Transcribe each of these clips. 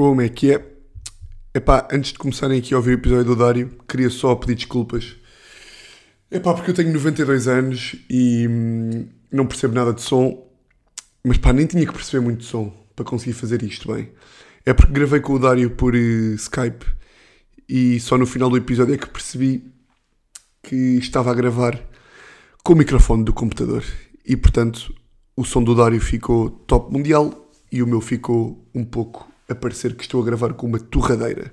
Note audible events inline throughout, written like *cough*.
Como é que é? Epá, antes de começarem aqui a ouvir o episódio do Dário, queria só pedir desculpas. Epá, porque eu tenho 92 anos e hum, não percebo nada de som, mas pá, nem tinha que perceber muito de som para conseguir fazer isto bem. É porque gravei com o Dário por eh, Skype e só no final do episódio é que percebi que estava a gravar com o microfone do computador e portanto o som do Dário ficou top mundial e o meu ficou um pouco a parecer que estou a gravar com uma torradeira.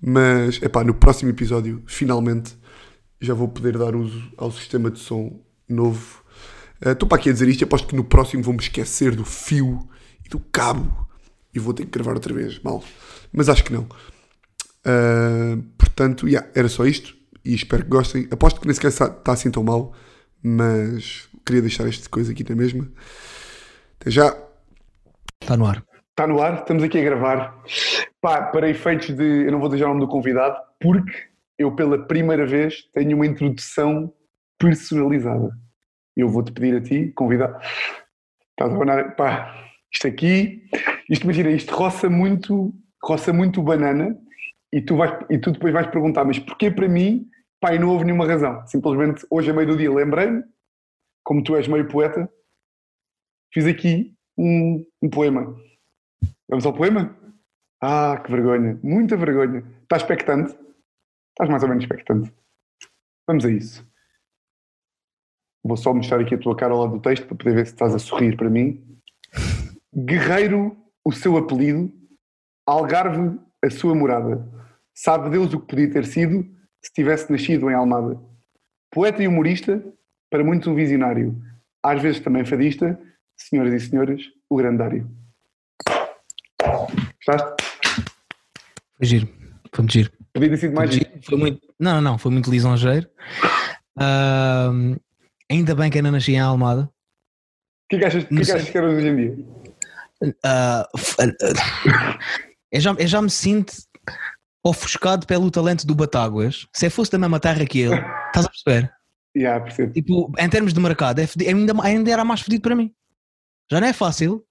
Mas, é pá, no próximo episódio, finalmente, já vou poder dar uso ao sistema de som novo. Estou para aqui a dizer isto, aposto que no próximo vou-me esquecer do fio e do cabo e vou ter que gravar outra vez, mal. Mas acho que não. Uh, portanto, yeah, era só isto e espero que gostem. Aposto que nem sequer está assim tão mal, mas queria deixar esta coisa aqui na mesma. Até já. Está no ar. Está no ar, estamos aqui a gravar. Pá, para efeitos de. Eu não vou dizer o nome do convidado, porque eu pela primeira vez tenho uma introdução personalizada. Eu vou-te pedir a ti, convidado. Estás a abanar. Pá, isto aqui. Isto, imagina, isto roça muito, roça muito banana e tu, vais, e tu depois vais perguntar, mas porquê para mim? Pá, e não houve nenhuma razão. Simplesmente hoje, a meio do dia, lembrei-me, como tu és meio poeta, fiz aqui um, um poema. Vamos ao poema? Ah, que vergonha, muita vergonha. Estás expectante? Estás mais ou menos expectante. Vamos a isso. Vou só mostrar aqui a tua cara ao lado do texto para poder ver se estás a sorrir para mim. Guerreiro, o seu apelido. Algarve, a sua morada. Sabe Deus o que podia ter sido se tivesse nascido em Almada. Poeta e humorista, para muitos um visionário. Às vezes também fadista, senhoras e senhores, o grandário. Gostaste? Foi giro. Foi muito giro. Podia ter sido mais Foi, giro. Foi muito, não, não, não, foi muito lisonjeiro. Ahm, ainda bem que ainda nasci em Almada. O que é que achas, que é que achas que era hoje em dia? Ah, eu, já, eu já me sinto ofuscado pelo talento do Batáguas. Se eu fosse da mesma terra que ele, estás a perceber? *laughs* Yeah, percebo. Tipo, em termos de mercado, é ainda, ainda era mais fedido para mim. Já não é fácil,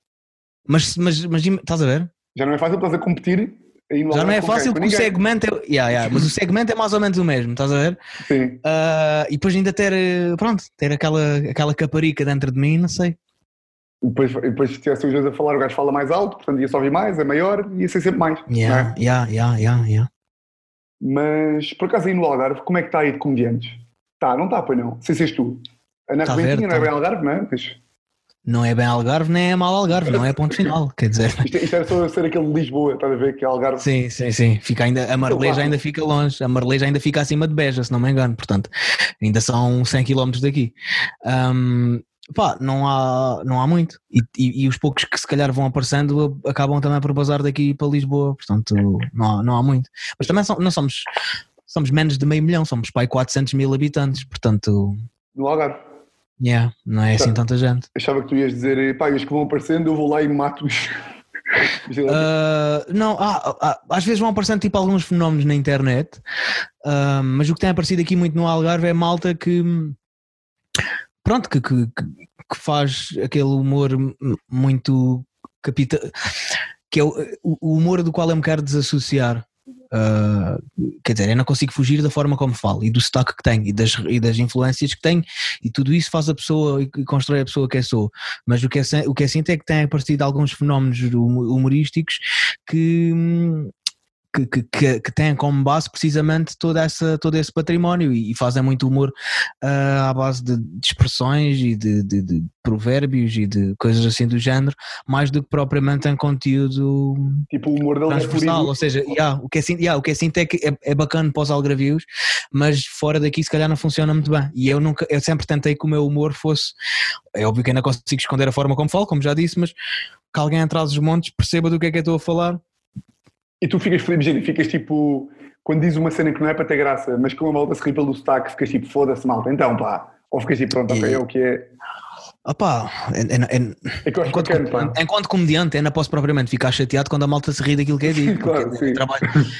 mas, mas, mas estás a ver? Já não é fácil, estás a competir Já não é fácil porque o segmento é, yeah, yeah, mas o segmento é mais ou menos o mesmo, estás a ver? Sim. Ah, e depois ainda ter, eh, pronto, ter aquela, aquela caparica dentro de mim, não sei. E depois, e depois se tivesse os dois a falar, o gajo fala mais alto, portanto ia só ouvir mais, é maior, ia ser sempre mais. não Yeah, é? yeah, yeah, yeah, yeah. Mas, por acaso aí no Algarve, como é que está aí de comediantes? Está, não está, pois não? Sem seres tu. A Ana Tá Rebentinha não é tá. bem Algarve, não é? Não é bem Algarve, nem é mal Algarve, não é ponto final, *laughs* quer dizer. isto, isto era só ser aquele de Lisboa, estás a ver que é Algarve. Sim, sim, sim. Fica ainda, a Marleja ainda fica longe, a Marleja ainda fica acima de Beja, se não me engano, portanto, ainda são 100 km daqui. Ahm, pá, não há, não há muito. E, e- e os poucos que se calhar vão aparecendo acabam também por bazar daqui para Lisboa, portanto, não há, não há muito. Mas também são- não somos, somos menos de meio milhão, somos pai 400 mil habitantes, portanto, No Algarve. Yeah, não é assim tanta gente. Achava que tu ias dizer, pá, os que vão aparecendo, eu vou lá e mato-os. Uh, *laughs* não, há- há- às vezes vão aparecendo tipo alguns fenómenos na internet, uh, mas o que tem aparecido aqui muito no Algarve é malta que pronto, que, que, que- faz aquele humor muito capita que é o, o humor do qual eu me quero desassociar. Uh, quer dizer, eu não consigo fugir da forma como falo e do sotaque que tenho e das, e das influências que tenho, e tudo isso faz a pessoa e constrói a pessoa que eu sou. Mas o que é, o que é sinto é que tem aparecido alguns fenómenos hum- humorísticos que, hum, que, que, que, que têm como base precisamente toda essa, todo esse património e, e fazem muito humor ah, à base de, de expressões e de, de- de provérbios e de coisas assim do género, mais do que propriamente em conteúdo tipo, o humor é transversal, ou seja, yeah, o, que é, sin- yeah, o que é sinto é que é, é bacana para os algravios, mas fora daqui se calhar não funciona muito bem. E eu nunca, eu sempre tentei que o meu humor fosse, é óbvio que ainda consigo esconder a forma como falo, como já disse, mas que alguém atrás dos montes perceba do que é que eu estou a falar. E tu ficas feliz, ficas tipo, quando diz uma cena que não é para ter graça, mas com a malta se ri pelo sotaque, ficas tipo, foda-se malta, então pá. Ou ficas tipo, pronto, ok, é o que é. Opá, é, é- é- É que enquanto, bacana, comediante, enquanto comediante, não posso propriamente ficar chateado quando a malta se ri daquilo que é dito. *laughs* Claro, porque sim.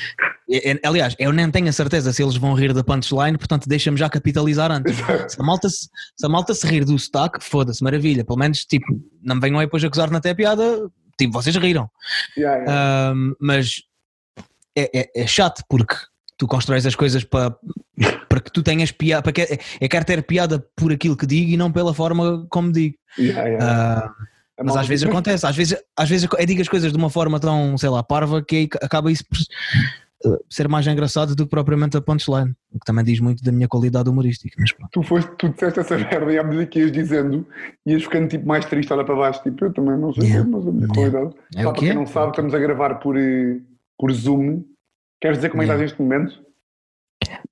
É- é- aliás, eu nem tenho a certeza se eles vão rir da punchline, portanto deixa-me já capitalizar antes. Se a malta se, se, a malta se rir do sotaque, foda-se, maravilha. Pelo menos, tipo, não me venham aí depois acusar na até piada, tipo, vocês riram. Yeah, yeah. Um, mas é, é, é chato porque tu constróis as coisas para, para que tu tenhas piada, para que eu quero ter piada por aquilo que digo e não pela forma como digo. Yeah, yeah. Ah, A mas às vezes acontece, às vezes, às vezes eu digo as coisas de uma forma tão, sei lá, parva que acaba isso por uh, ser mais engraçado do que propriamente a punchline, o que também diz muito da minha qualidade humorística. Tu foste, tu disseste essa merda e à medida que ias dizendo, ias ficando tipo mais triste, olha para baixo, tipo, eu também não sei, Yeah. mas a minha Yeah. qualidade. É o para que quem é. não sabe, estamos a gravar por, eh, por Zoom. Queres dizer como é que estás neste momento?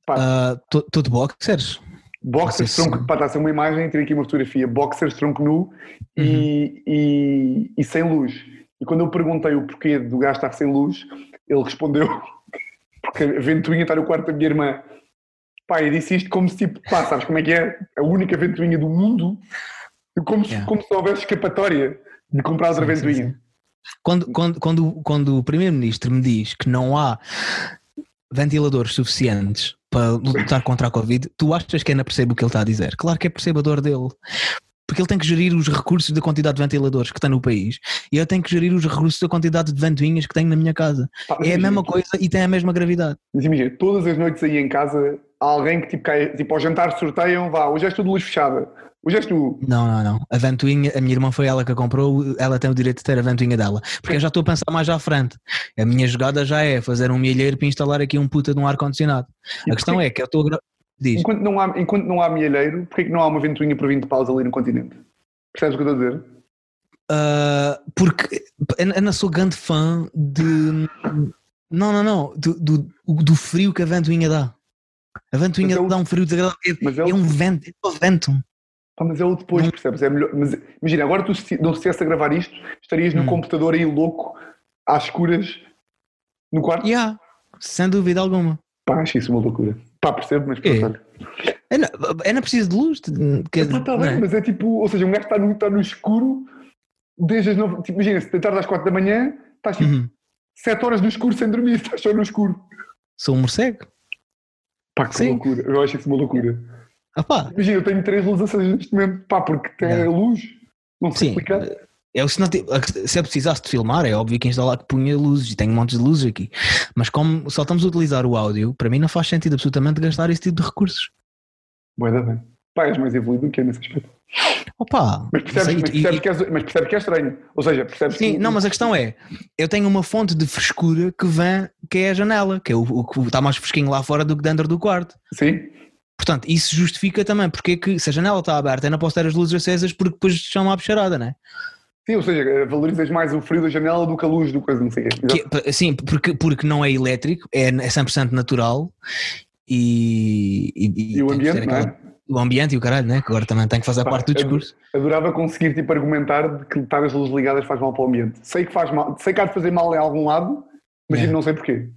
Pá, Ah, tu- tu de boxers? boxers, se- tronco, pá, está a ser uma imagem, tirei aqui uma fotografia, boxers, tronco nu e, Uhum. e, e sem luz. E quando eu perguntei o porquê do gajo estar sem luz, ele respondeu, *laughs* porque a ventoinha está no quarto da minha irmã. Pá, eu disse isto como se tipo, pá, sabes como é que é? A única ventoinha do mundo, como se, Yeah. como se houvesse escapatória de comprar outra Sim, sim, ventoinha. sim. Quando, quando, quando, quando o Primeiro-Ministro me diz que não há ventiladores suficientes para lutar contra a Covid, tu achas que ainda percebe o que ele está a dizer? Claro que é percebedor dele. Porque ele tem que gerir os recursos da quantidade de ventiladores que está no país e eu tenho que gerir os recursos da quantidade de ventoinhas que tenho na minha casa. É a imagina, mesma tu- coisa e tem a mesma gravidade. Mas imagina, todas as noites aí em casa há alguém que tipo, cai, tipo ao jantar sorteiam, vá, hoje és tu de luz fechada, és tu. Não, não, não. A ventoinha, a minha irmã foi ela que a comprou, ela tem o direito de ter a ventoinha dela. Porque eu já estou a pensar mais à frente. A minha jogada já é fazer um milheiro para instalar aqui um puta de um ar-condicionado. A questão é que eu estou a. Diz. Enquanto não há, enquanto não há milheiro, porquê que não há uma ventoinha por 20 paus ali no continente? Percebes o que eu estou a dizer? Ah, porque eu não sou grande fã de. Não, não, não. Do, do, do frio que a ventoinha dá. A ventoinha Mas é o- dá um frio desagradável. É, é, o, um vento. É só vento. Pá, mas é o depois, percebes? É melhor, mas imagina, agora tu se não estivesse a gravar isto, estarias no Hum. computador aí louco, às escuras, no quarto. Yeah, sem dúvida alguma. Pá, acho isso uma loucura. Pá, percebo, mas É. pronto. olha. Eu não, eu não preciso de luz. Que, Pá, tá bem, é? mas é tipo, ou seja, um gajo está no, está no escuro desde as nove, tipo, imagina, se deitar às 4 da manhã, estás tipo Uhum. 7 horas no escuro sem dormir, *laughs* estás só no escuro. Sou um morcego. Pá, que Sim. loucura, eu acho isso uma loucura. Ah pá, Imagina, eu tenho três luzes acesas neste momento, pá, porque tem Yeah. luz, não sei Sim. explicar. Eu, se, não se eu precisasse de filmar, é óbvio que instalar que punha luzes e tenho montes de luzes aqui. Mas como só estamos a utilizar o áudio, para mim não faz sentido absolutamente gastar esse tipo de recursos. Boa, bem. Pá, és mais evoluído do que eu nesse aspecto. Opa! Mas percebes, sei, mas percebes, e- que, és, mas percebes que é estranho. Ou seja, percebes Sim, que. não, mas a questão é, eu tenho uma fonte de frescura que vem, que é a janela, que é o, o que está mais fresquinho lá fora do que dentro do quarto. Sim, Portanto, isso justifica também porque é que se a janela está aberta eu não posso ter as luzes acesas porque depois chama a bicharada, não é? sim, ou seja, valorizas mais o frio da janela do que a luz do coisa, não sei. Que, sim, porque, porque não é elétrico, é, é 100% natural e, e, E o ambiente, não aquela- é? O ambiente e o caralho, né? Que agora também tem que fazer Pá, parte do é- discurso. Adorava conseguir tipo, argumentar de que estar as luzes ligadas faz mal para o ambiente. Sei que faz mal, sei que há de fazer mal em algum lado, mas É. não sei porquê.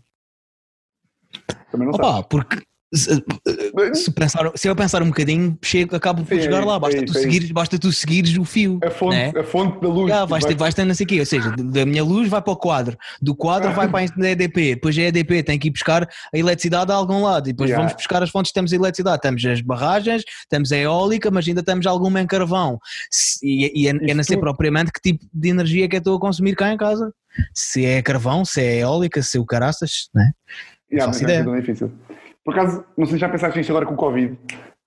Também não Opa, porque se, pensar, se eu pensar um bocadinho, chego, acabo por Sim, chegar é lá. Basta, é tu é seguires, basta tu seguires o fio. A fonte, né? a fonte da luz. Já, vais, vai- ter, vais ter não sei o quê, ou seja, da minha luz vai para o quadro, do quadro vai para a *laughs* EDP, depois a EDP tem que ir buscar a eletricidade a algum lado, e depois Yeah. vamos buscar as fontes que temos a eletricidade, temos as barragens, temos a eólica, mas ainda temos alguma em carvão, Se- e, e, é- eu não sei propriamente que tipo de energia que eu estou a consumir cá em casa, se é carvão, se é eólica, se é o caraças, né? Yeah, não é difícil. Por acaso, não sei se já pensaste nisto agora com o Covid.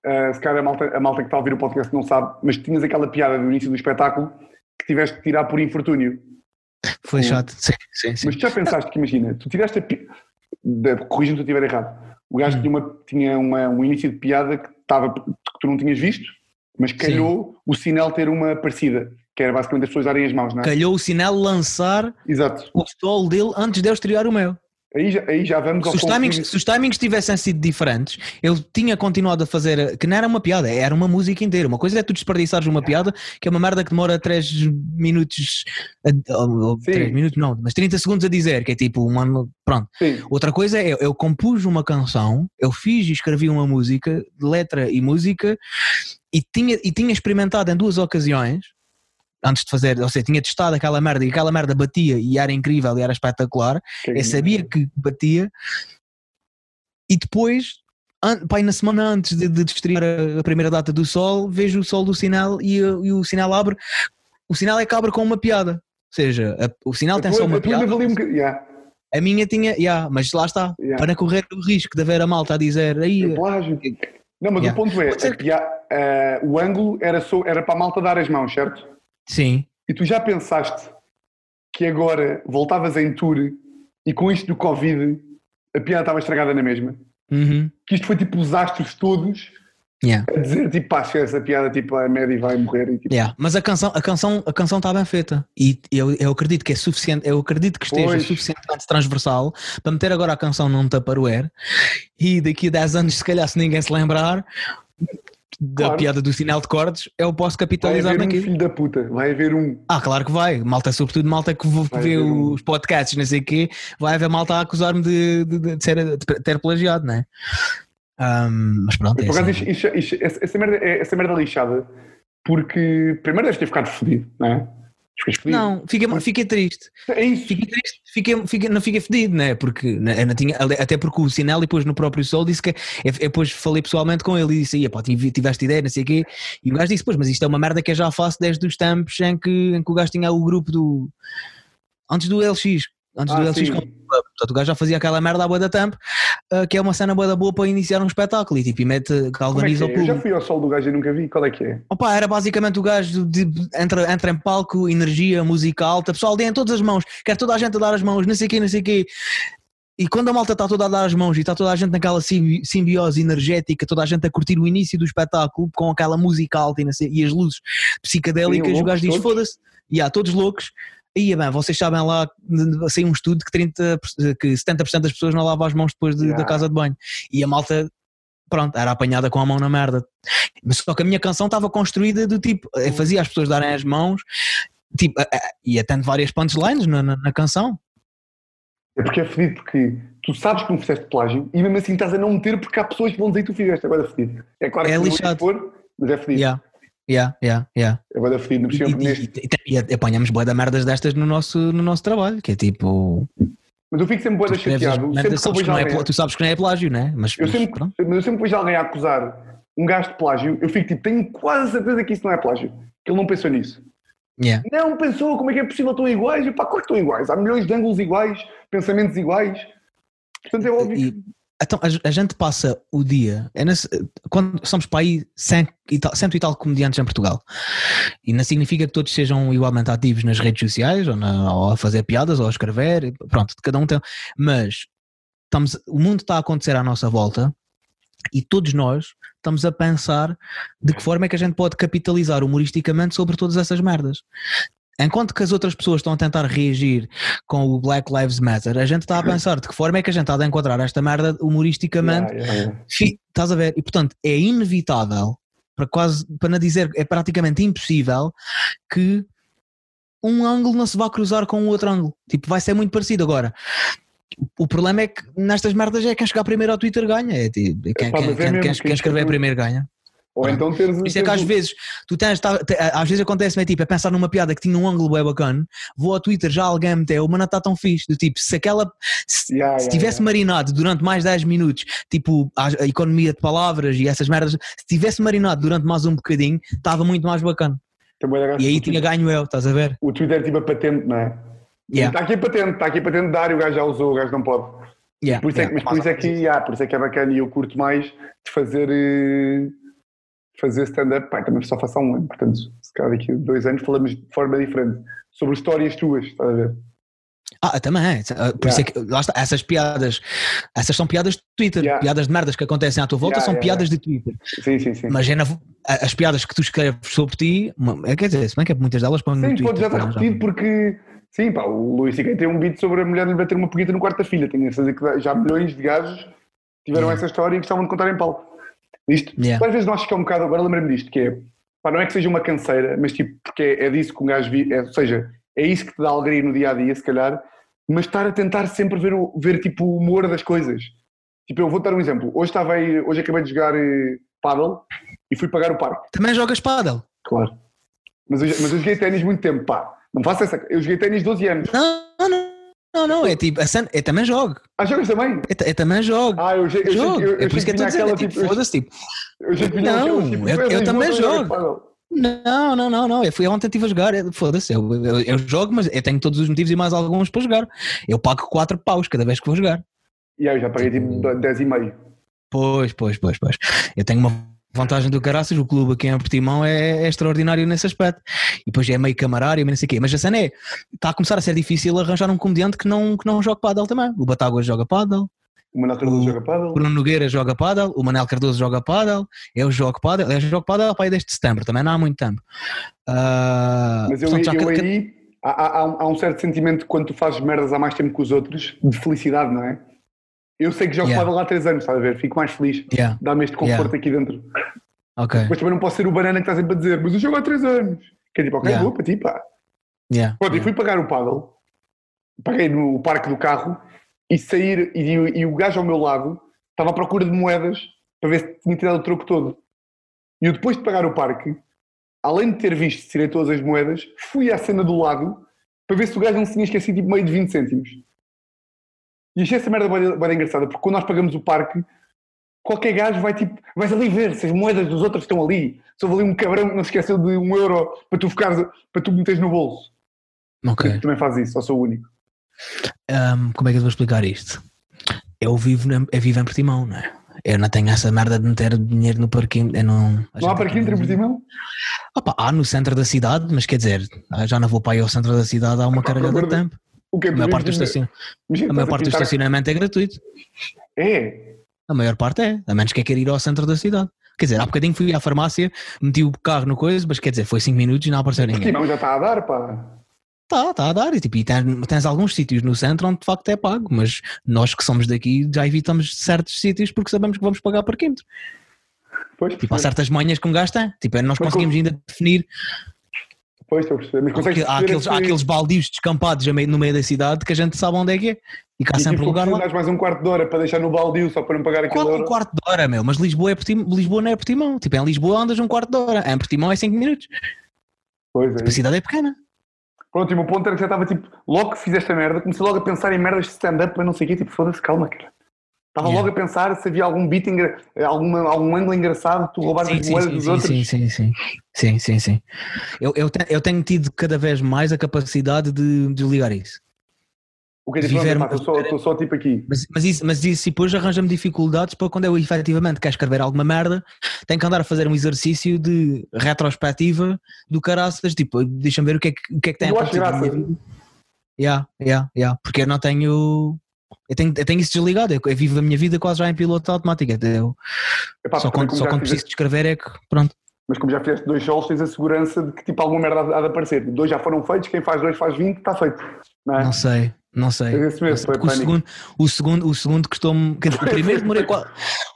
Uh, se calhar a malta, a malta que está a ouvir o podcast não sabe, mas tinhas aquela piada do início do espetáculo que tiveste que tirar por infortúnio. Foi chato, sim, sim, sim. Mas tu já pensaste que, imagina, tu tiraste a piada. Corrija-me se eu estiver errado. O gajo Hum. tinha, uma, tinha uma- um início de piada que, estava, que tu não tinhas visto, mas calhou o sinal ter uma parecida, que era basicamente as pessoas darem as mãos, não é? Calhou o sinal lançar Exato. o solo dele antes de eu estrear o meu. Aí já, aí já vamos Se os, timings, se os timings tivessem sido diferentes, eu tinha continuado a fazer, que não era uma piada, era uma música inteira. Uma coisa é tu desperdiçares uma piada, que é uma merda que demora 3 minutos, a- ou- ou Sim. 3 minutos não, mas 30 segundos a dizer, que é tipo, uma, pronto. Sim, Outra coisa é, eu compus uma canção, eu fiz e escrevi uma música, letra e música, e tinha, e tinha experimentado em duas ocasiões, antes de fazer, ou seja, tinha testado aquela merda e aquela merda batia e era incrível e era espetacular, que- eu sabia que batia e depois, pai, na semana antes de, de estrear a, primeira data do Sol, vejo o Sol do sinal e, uh, e o sinal abre. O sinal é que abre com uma piada. seja, a- o sinal A tem tua- só uma piada. um. Yeah. A minha tinha, yeah, mas lá está, Yeah. para correr o risco de haver a malta a dizer aí. É plágio. Não, mas Yeah. o ponto é, a pia- eh, o ângulo era, só, era para a malta dar as mãos, certo? Sim, E tu já pensaste que agora voltavas em tour e com isto do Covid a piada estava estragada na mesma? uhum, Que isto foi tipo os astros todos yeah, a dizer tipo, pá, essa piada, tipo, a Maddie vai morrer. E, tipo, yeah. Mas a canção, a canção, a canção está bem feita e eu, eu acredito que é suficiente, eu acredito que esteja Pois. suficientemente transversal para meter agora a canção num Tupperware e daqui a 10 anos, se calhar, se ninguém se lembrar da Claro. piada do sinal de cortes, eu posso vai capitalizar haver um filho da puta, vai haver um. Ah, claro que vai. Malta, sobretudo malta que Vai vê um- os podcasts, não sei o quê, vai haver malta a acusar-me de, de, de ser, de ter plagiado, não é? Ahm, mas pronto, é Por assim. isto- essa, essa merda, é- essa merda é lixada porque primeiro deves ter ficado fodido, não é? Ficas. Não, fiquei, fiquei triste. É isso. Fiquei triste, fiquei, fiquei, não fiquei fedido, né? Porque né, não tinha, até porque o Sinelli depois no próprio Sol disse que eu, eu depois falei pessoalmente com ele e disse: "Ia, pá, tive- tiveste ideia, não sei o quê. E o gajo disse: Pois, mas isto é uma merda que eu já faço desde os tempos em que, em que o gajo tinha o grupo do. Antes do LX. Antes do Ah, LX com Portanto, o gajo já fazia aquela merda à boa da tamp, ah, que é uma cena boa da boa para iniciar um espetáculo e tipo, e mete, é galvaniza é? o Eu já público. fui ao sol do gajo e nunca vi. Qual é que é? Opa, era basicamente o gajo de, entra, entra em palco, energia, música alta, pessoal, deem todas as mãos, quer toda a gente a dar as mãos, não sei o quê, não sei o quê. E quando a malta está toda a dar as mãos e está toda a gente naquela simbi- simbiose energética, toda a gente a curtir o início do espetáculo com aquela música alta e, e as luzes psicadélicas, Sim, o gajo diz: foda-se, e há todos loucos. E bem, vocês sabem lá, saiu um estudo que, 30, que 70% das pessoas não lavam as mãos depois de- Yeah. da casa de banho. E a malta, pronto, era apanhada com a mão na merda. Mas só que a minha canção estava construída do tipo, eh, fazia as pessoas darem as mãos, tipo, eh, eh, ia tendo várias punchlines na, na, na canção. É porque é fedido, porque tu sabes que não fizeste plágio e mesmo assim estás a não meter porque há pessoas que vão dizer que tu fizeste. Agora é fedido. É claro É que não lixado. ia pôr, mas é fedido. Yeah, yeah, yeah, yeah. É fedido. Não E, e, neste. e, e, e apanhamos boa da merdas destas no nosso, no nosso trabalho, que é tipo. Mas eu fico sempre boa chateado. Sempre merdas, que eu sabes que vejo não é, alguém. tu sabes que não é plágio, né? Mas, Eu mas sempre, pronto. mas eu sempre vejo alguém a acusar um gajo de plágio, eu fico tipo, tenho quase certeza que isso não é plágio. Que ele não pensou nisso. Yeah. Não pensou, como é que é possível? Estão iguais? E pá, claro que estão iguais. Há milhões de ângulos iguais, pensamentos iguais. Portanto, é óbvio E-. Então, a, a gente passa o dia, é nesse- quando somos para aí cento e, tal, cento e tal comediantes em Portugal, e não significa que todos sejam igualmente ativos nas redes sociais, ou, na- ou a fazer piadas, ou a escrever, pronto, cada um tem. Mas estamos, o mundo está a acontecer à nossa volta e todos nós estamos a pensar de que forma é que a gente pode capitalizar humoristicamente sobre todas essas merdas. Enquanto que as outras pessoas estão a tentar reagir com o Black Lives Matter, a gente está a pensar de que forma é que a gente está a encontrar esta merda humoristicamente. Yeah, yeah, yeah. Estás a ver? E portanto é inevitável, para quase, para não dizer, é praticamente impossível que um ângulo não se vá cruzar com o outro ângulo. Tipo, vai ser muito parecido agora. O problema é que nestas merdas é quem chegar primeiro ao Twitter ganha. É, tipo, quem, Epá, quem, é quem, quem, escrever é- primeiro ganha. Ou então teres. Por isso é que às vezes tu tens, tá- às vezes acontece-me é tipo, é pensar numa piada que tinha um ângulo bem bacana, vou ao Twitter, já alguém meteu, mas não está tão fixe. Do tipo, se aquela se, Yeah, se yeah, tivesse yeah. marinado durante mais 10 minutos, tipo a, a economia de palavras e essas merdas, se tivesse marinado durante mais um bocadinho, estava muito mais bacana. E aí o tinha ganho eu, estás a ver? O Twitter é tipo a patente, não é? Está aqui a patente, está aqui a patente de dar e o gajo já usou, o gajo não pode. Yeah, Por isso é, yeah, mas por isso é que, yeah, por isso é que é bacana e eu curto mais de fazer, eh, fazer stand-up. Pá, também só faço há um ano, portanto, se calhar daqui a dois anos falamos de forma diferente sobre histórias tuas, estás a ver? Ah, também é. Ah, Por isso é que, lá está, essas piadas, essas são piadas de Twitter, Yeah. piadas de merdas que acontecem à tua volta Yeah, são yeah, piadas de Twitter. Sim, sim, sim. Imagina a- as piadas que tu escreves sobre ti, é, quer dizer, se bem que muitas delas põem Sim, pode já estar repetido porque, sim, pá, o Luís C.K. tem um beat sobre a mulher lhe bater uma peguita no quarto da filha. Tenho a certeza que já milhões de gajos tiveram essa história e gostavam de contar em palco. Isto, Yeah. às vezes nós ficamos um bocado, agora lembrei-me disto, que é, pá, não é que seja uma canseira, mas tipo, porque é, é disso que um gajo vive, é, ou seja, é isso que te dá alegria no dia a dia, se calhar, mas estar a tentar sempre ver, o, ver tipo, o humor das coisas. Tipo, eu vou dar um exemplo. Hoje estava aí, hoje acabei de jogar eh, paddle e fui pagar o parque. Também jogas paddle? Claro. Mas eu, mas eu joguei ténis muito tempo, pá. Não faço essa. Eu joguei ténis 12 anos. Não, não, não, não, é tipo, a eu também jogo, Ah, jogas também? eu, eu também jogo. Ah, eu, eu, eu, jogo, eu, eu, é por isso que eu estou é aquela, tipo, tipo, foda-se, tipo, Não, tipo, eu- "Pois, eu Lisboa também joga jogo. paddle." Não, não, não, não. Eu fui ontem estive a jogar. é- Foda-se, eu, eu, eu jogo, mas eu tenho todos os motivos e mais alguns para jogar. Eu pago 4 paus cada vez que vou jogar. E aí eu já paguei tipo 10,5. Pois, pois, pois, pois. Eu tenho uma vantagem do caraças, o clube aqui em Portimão é, é extraordinário nesse aspecto. E depois é meio camarário, mas não sei o quê. Mas a cena é, está a começar a ser difícil arranjar um comediante que não, que não joga pádel também. O Batáguas joga pádel, O Manuel Cardoso O- joga o paddle. Bruno Nogueira joga pádel, o Manel Cardoso joga pádel, eu jogo pádel, eu jogo pádel para aí desde setembro, também não há muito tempo. Ah, Mas eu, portanto, eu ca- ca- aí há, há- há um, há um certo sentimento quando tu fazes merdas há mais tempo que os outros, de felicidade, não é? Eu sei que jogo Yeah. paddle há 3 anos, estás a ver? Fico mais feliz. Yeah, Dá-me este conforto Yeah. aqui dentro. ok. Mas também não posso ser o banana que está sempre a dizer, mas eu jogo há 3 anos. Que é tipo, ok, vou para ti, pá. Yeah, Pronto, e fui pagar o paddle, paguei no parque do carro e sair, e, e o gajo ao meu lado estava à procura de moedas para ver se tinha tirado o troco todo. E eu depois de pagar o parque, além de ter visto se tirei todas as moedas, fui à cena do lado para ver se o gajo não se tinha esquecido tipo meio de 20 cêntimos. E achei essa merda bem, engraçada, porque quando nós pagamos o parque, qualquer gajo vai tipo, vais ali ver se as moedas dos outros estão ali. Se houve ali um cabrão que não se esqueceu de um euro para tu ficares, para tu meteres no bolso. Ok. Tu também fazes isso, ou sou o único. Ahm, como é que eu vou explicar isto? Eu vivo, na, eu vivo em Portimão, não é? Eu não tenho essa merda de meter dinheiro no parquinho. Eu não, Não há parquímetro em Portimão? Opa, há no centro da cidade, mas quer dizer, já não vou para aí ao centro da cidade há uma carregada procura de- tempo. O quê? A maior parte do, Imagina- estacion... imagina, a maior parte do estacionamento é gratuito. É. A maior parte é, a menos que queira ir ao centro da cidade. Quer dizer, há bocadinho fui à farmácia, meti o carro no coisa, mas quer dizer, foi 5 minutos e não apareceu ninguém. Portimão já está a dar, pá. Tá, tá a dar. E, tipo, e tens, tens alguns sítios no centro onde de facto é pago, mas nós que somos daqui já evitamos certos sítios porque sabemos que vamos pagar parquímetro. Pois, Tipo, há certas manhas que um gajo tem. Tipo, é, nós Mas conseguimos ainda definir pois, estou a perceber. Mas consegues há aqueles, há esse- aqueles baldios descampados no meio da cidade que a gente sabe onde é que é. E que há e, sempre tipo, lugar lá. mais um quarto de hora para deixar no baldio só para não pagar Qual é um quarto de hora, meu? Mas Lisboa, é Portimão, Lisboa não é Portimão. Tipo, em Lisboa andas um quarto de hora. Em Portimão é 5 minutos. Pois é. A cidade é pequena. Pronto, e o meu ponto era que já estava tipo, logo que fiz esta merda, comecei logo a pensar em merdas de stand-up, mas não sei o quê, tipo, foda-se, calma, cara. Estava Yeah. logo a pensar se havia algum beat, engra... alguma, algum ângulo engraçado, tu roubares Sim, as moedas dos sim, outros. sim, sim, sim. Sim, sim, sim. Eu, eu, te- eu tenho tido cada vez mais a capacidade de desligar isso. O que é tipo, Viver- estou só, tipo aqui. Mas, mas isso, mas isso depois arranja-me dificuldades para quando eu efetivamente quero escrever alguma merda, tenho que andar a fazer um exercício de retrospectiva do caraças, tipo, deixa-me ver o que é que, o que, é que tem Eu acho na minha graça. Yeah, yeah, yeah. Porque eu não tenho. Eu tenho, eu tenho isso desligado, eu, eu vivo a minha vida quase já em piloto automático. Eu, Epá, só quando, só quando preciso de escrever é que. Pronto. Mas como já fizeste dois solos, tens a segurança de que tipo alguma merda há de aparecer. Dois já foram feitos, quem faz dois faz 20, está feito. Não é? Não sei, não sei. É mesmo, o segundo, o segundo, o segundo custou-me. O primeiro demorei quatro,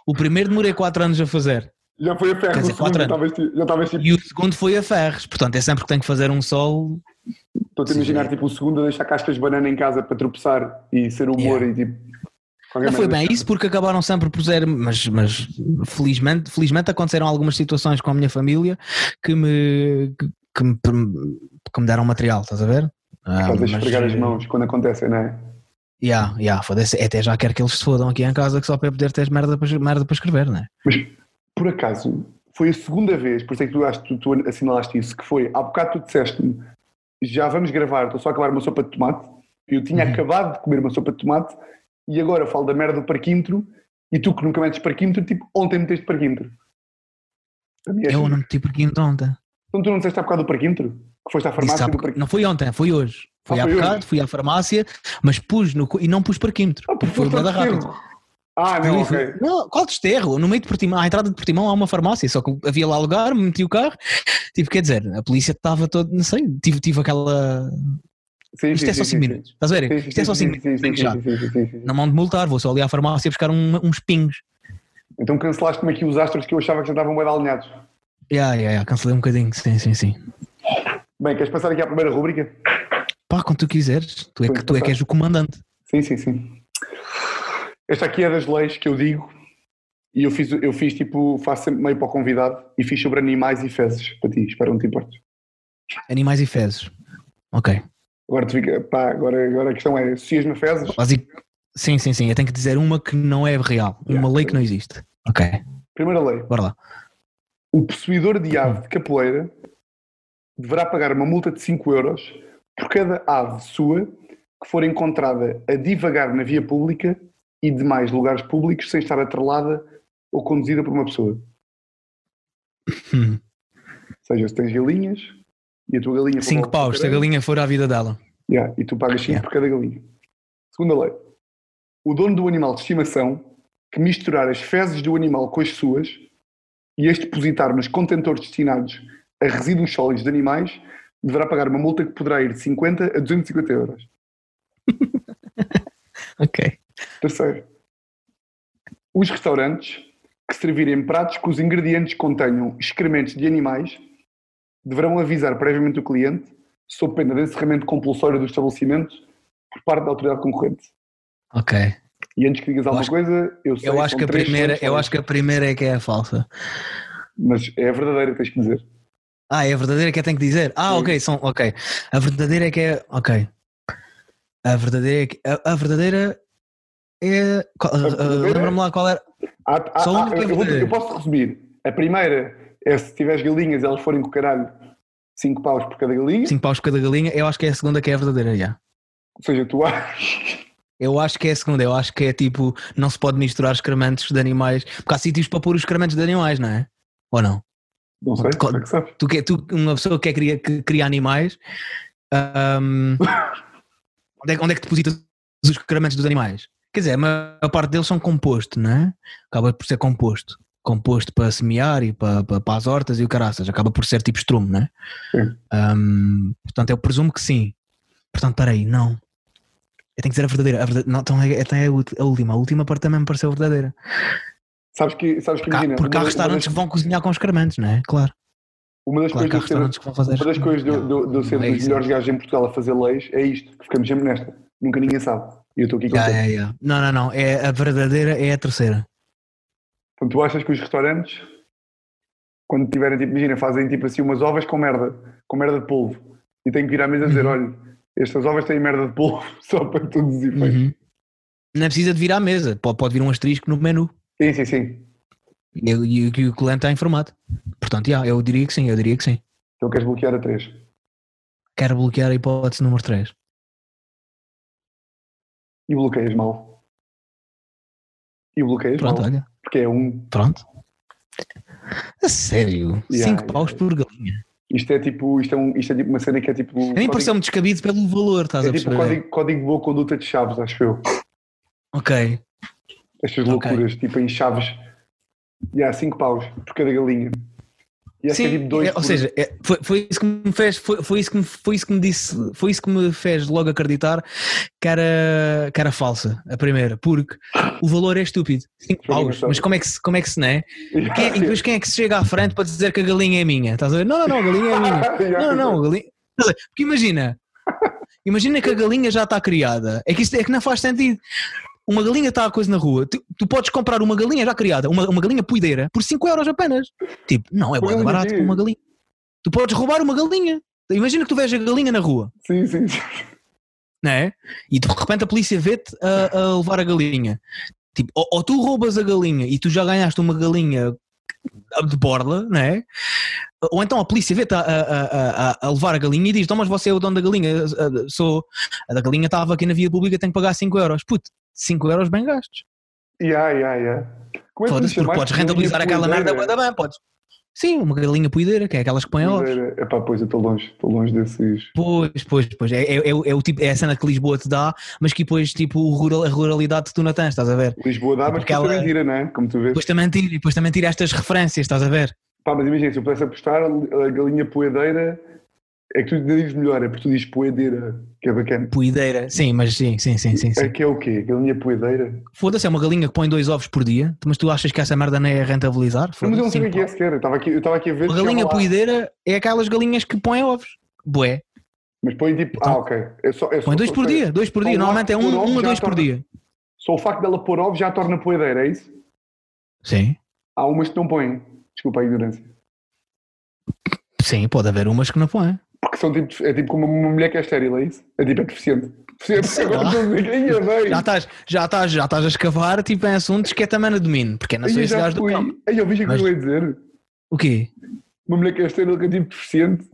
o primeiro demorei 4 anos a fazer. Já foi a ferro Quer no dizer, segundo, já estavas tipo, já estavas, tipo, E o segundo foi a ferros. Portanto, é sempre que tenho que fazer um solo. estou-te a imaginar tipo o segundo a deixar cascas de banana em casa para tropeçar e ser humor Yeah. e tipo. Não foi bem isso porque acabaram sempre por ser, mas, mas felizmente, felizmente aconteceram algumas situações com a minha família que me, que, que me, que me deram material, estás a ver? Ah, mas, esfregar as eh, mãos quando acontecem, não é? Yeah, yeah, foda-se. Até já quero que eles se fodam aqui em casa que só para poder ter merda para, merda para escrever, não é? Por acaso, foi a segunda vez, por isso é que tu, acho, tu, tu assinalaste isso, que foi, há bocado tu disseste-me, já vamos gravar, estou só a acabar uma sopa de tomate, eu tinha Uhum. acabado de comer uma sopa de tomate e agora falo da merda do parquímetro e tu que nunca metes parquímetro, tipo, ontem meteste parquímetro. É Eu assim. não meti de ontem. Então tu não disseste há bocado do parquímetro? Que foste à farmácia há parquímetro? Não foi ontem, foi hoje. Foi Ah, foi bocado, fui à farmácia, mas pus no, e não pus parquímetro. Ah, porque foi uma da ao rápida. Ah, não, ok. Não, qual desterro? No meio de Portimão, à entrada de Portimão há uma farmácia, só que havia lá lugar, meti o carro. Tipo, quer dizer, a polícia estava todo, não sei, tive, tive aquela. Sim, Isto sim, é só sim, 5 sim, minutos. Estás a ver? sim, Isto é só sim, 5 sim, minutos. Não mão de multar, vou só ali à farmácia buscar um- uns pingos. Então cancelaste-me aqui os astros que eu achava que já estavam bem alinhados. Ya, ya, ya, cancelei um bocadinho, sim, sim, sim. Bem, queres passar aqui à primeira rúbrica? Pá, quando tu quiseres, tu é, que, tu é que és o comandante. Sim, sim, sim. Esta aqui é das leis que eu digo e eu fiz, eu fiz tipo, faço sempre meio para o convidado e fiz sobre animais e fezes para ti, espero não te importes. Animais e fezes. Ok. Agora, fica, pá, agora, agora a questão é, associas-me a fezes? Basic... Sim, sim, sim. Eu tenho que dizer uma que não é real. Uma Yeah. lei que não existe. Ok, Primeira lei, bora lá. o possuidor de ave de capoeira deverá pagar uma multa de 5 euros por cada ave sua que for encontrada a divagar na via pública e demais lugares públicos sem estar atrelada ou conduzida por uma pessoa. Hum. Ou seja, se tens galinhas e a tua galinha... for 5 mal paus, se a galinha for à vida dela. Yeah, e tu pagas 5 Yeah. por cada galinha. Segunda lei. O dono do animal de estimação que misturar as fezes do animal com as suas e as depositar nos contentores destinados a resíduos sólidos de animais deverá pagar uma multa que poderá ir de 50 a 250 euros. *laughs* Ok. Terceiro. Os restaurantes que servirem pratos que os ingredientes contenham excrementos de animais deverão avisar previamente o cliente sob pena de encerramento compulsório do estabelecimento por parte da autoridade concorrente. Ok. E antes que digas alguma acho- coisa, eu sei Eu acho que a primeira, eu acho que a primeira é que é a falsa. Mas é a verdadeira, tens que dizer. Ah, é a verdadeira que eu tenho que dizer. Ah, Sim. ok, são, ok. A verdadeira é que é, ok. A verdadeira é a verdadeira é, ah, verdadeira- lembra-me lá qual era. Há- há- Só uma há- que é eu, vou- eu posso resumir. A primeira é se tiveres galinhas e elas forem com o caralho 5 paus por cada galinha. 5 paus por cada galinha, eu acho que é a segunda que é a verdadeira, já. Ou seja, tu *laughs* achas. Eu acho que é a segunda, eu acho que é tipo, não se pode misturar excrementos de animais, porque há sítios para pôr os excrementos de animais, não é? Ou não? Não sei, Co- é que sabes? Tu, que, tu uma pessoa que, é cria, que cria animais, *laughs* ahm, onde, é, onde é que depositas os excrementos dos animais? Quer dizer, a maior parte deles são composto, não é? Acaba por ser composto. Composto para semear e para, para, para as hortas e o caraças. Acaba por ser tipo estrume, não é? Sim. Ahm, portanto, eu presumo que sim. Portanto, peraí, não. Eu tenho que dizer a verdadeira. A verdade, não, então é, então é a última. A última parte também me pareceu verdadeira. Sabes que, sabes que imagina. porque há restaurantes que vão cozinhar com excrementos, não é? Claro. uma das Claro coisas de ser, vão fazer. uma das coisas de eu- de eu- de eu ser é dos melhores gajos em Portugal a fazer leis é isto, que ficamos sempre nesta. Nunca ninguém sabe. E eu estou aqui com Ya, você. ya, ya. Não, não, não. É, a verdadeira é a terceira. Portanto, tu achas que os restaurantes, quando tiverem, tipo, imagina, fazem tipo assim umas ovas com merda, com merda de polvo, e têm que ir à mesa dizer: Uhum. olha, estas ovas têm merda de polvo, *laughs* só para todos os efeitos. Uhum. Não é precisa de vir à mesa. Pode, pode vir um asterisco no menu. Sim, sim, sim. E, e- o cliente está informado. Portanto, já, eu diria que sim, eu diria que sim. Então queres bloquear a 3. Quero bloquear a hipótese número 3. E bloqueias mal. E bloqueias Pronto, mal. olha. Porque é um. Pronto. A sério? 5 Yeah, paus yeah. por galinha. Isto é tipo, isto é, um, isto é tipo uma cena que é tipo. A mim pareceu-me descabido pelo valor, estás É a tipo perceber? código, código de boa conduta de chaves, acho eu. Ok. Estas loucuras, tipo em chaves. E há 5 paus por cada galinha. É Sim, tipo 2 é, ou seja, é, foi, foi isso que me fez, foi, foi isso que me, foi isso que me disse, foi isso que me fez logo acreditar que era, que era falsa, a primeira, porque o valor é estúpido, 5 Foi paus, mas como é que se, como é que se não é? Quem, e depois quem é que se chega à frente para dizer que a galinha é minha? Estás a ver? Não, não, não, a galinha é minha. *laughs* Não, não, não, a galinha. Porque imagina, imagina que a galinha já está criada, é que isto é que não faz sentido. Uma galinha está a coisa na rua, tu, tu podes comprar uma galinha já criada, uma, uma galinha poideira, por 5 euros apenas. Tipo, não, é galinha barato para uma galinha. Tu podes roubar uma galinha. Imagina que tu vês a galinha na rua, Sim, sim, não é? E de repente a polícia vê-te a, a levar a galinha. Tipo, ou, ou tu roubas a galinha e tu já ganhaste uma galinha de borla, não é? Ou então a polícia vê-te a, a, a, levar a galinha e diz: Então, mas você é o dono da galinha, a- sou. A da galinha estava aqui na via pública, tenho que pagar 5 euros. Puto, 5 euros bem gastos. Yeah, yeah, yeah. Como é que Foda-se, porque podes rentabilizar aquela merda, bué da bem, podes. Sim, uma galinha poideira, que é aquelas que põem ovos. Poedeira. Epá, pois eu estou longe, estou longe desses. Pois, pois, pois. É, é, é, é o tipo, é a cena que Lisboa te dá, mas que depois, tipo, rural, a ruralidade tu não tens, estás a ver? Lisboa dá, mas Porque depois ela- é mentira, não é? Como tu vês. Depois também tira, depois também tira estas referências, estás a ver? Pá, mas imagina, se eu pudesse apostar, a galinha poedeira é que tu dizes melhor, é porque tu dizes poedeira, que é bacana. Poideira, sim, mas sim, sim, sim, sim. É sim. que é o quê? Galinha poedeira? Foda-se, é uma galinha que põe dois ovos por dia, mas tu achas que essa merda não é rentabilizar? Mas eu não sei o que é é sequer. Eu estava aqui, eu estava aqui a ver. Uma galinha poideira é aquelas galinhas que põem ovos. Bué. Mas põe tipo. Então, ah, ok. É só, é só, Põe dois por dia, dois por dia. Normalmente é um, um a dois por dia. Só o facto dela pôr ovos já a torna poedeira, é isso? Sim, Há umas que não põem. Desculpa a ignorância. sim, pode haver umas que não põem. Porque são tipo, é tipo como uma mulher que é estéril, é isso? É tipo, é deficiente. Já estás, já estás, já estás a escavar tipo, em assuntos que é também no domínio, porque é na cidade do campo. Aí eu vi o que eu ia dizer. O quê? Uma mulher que é estéril que é tipo deficiente.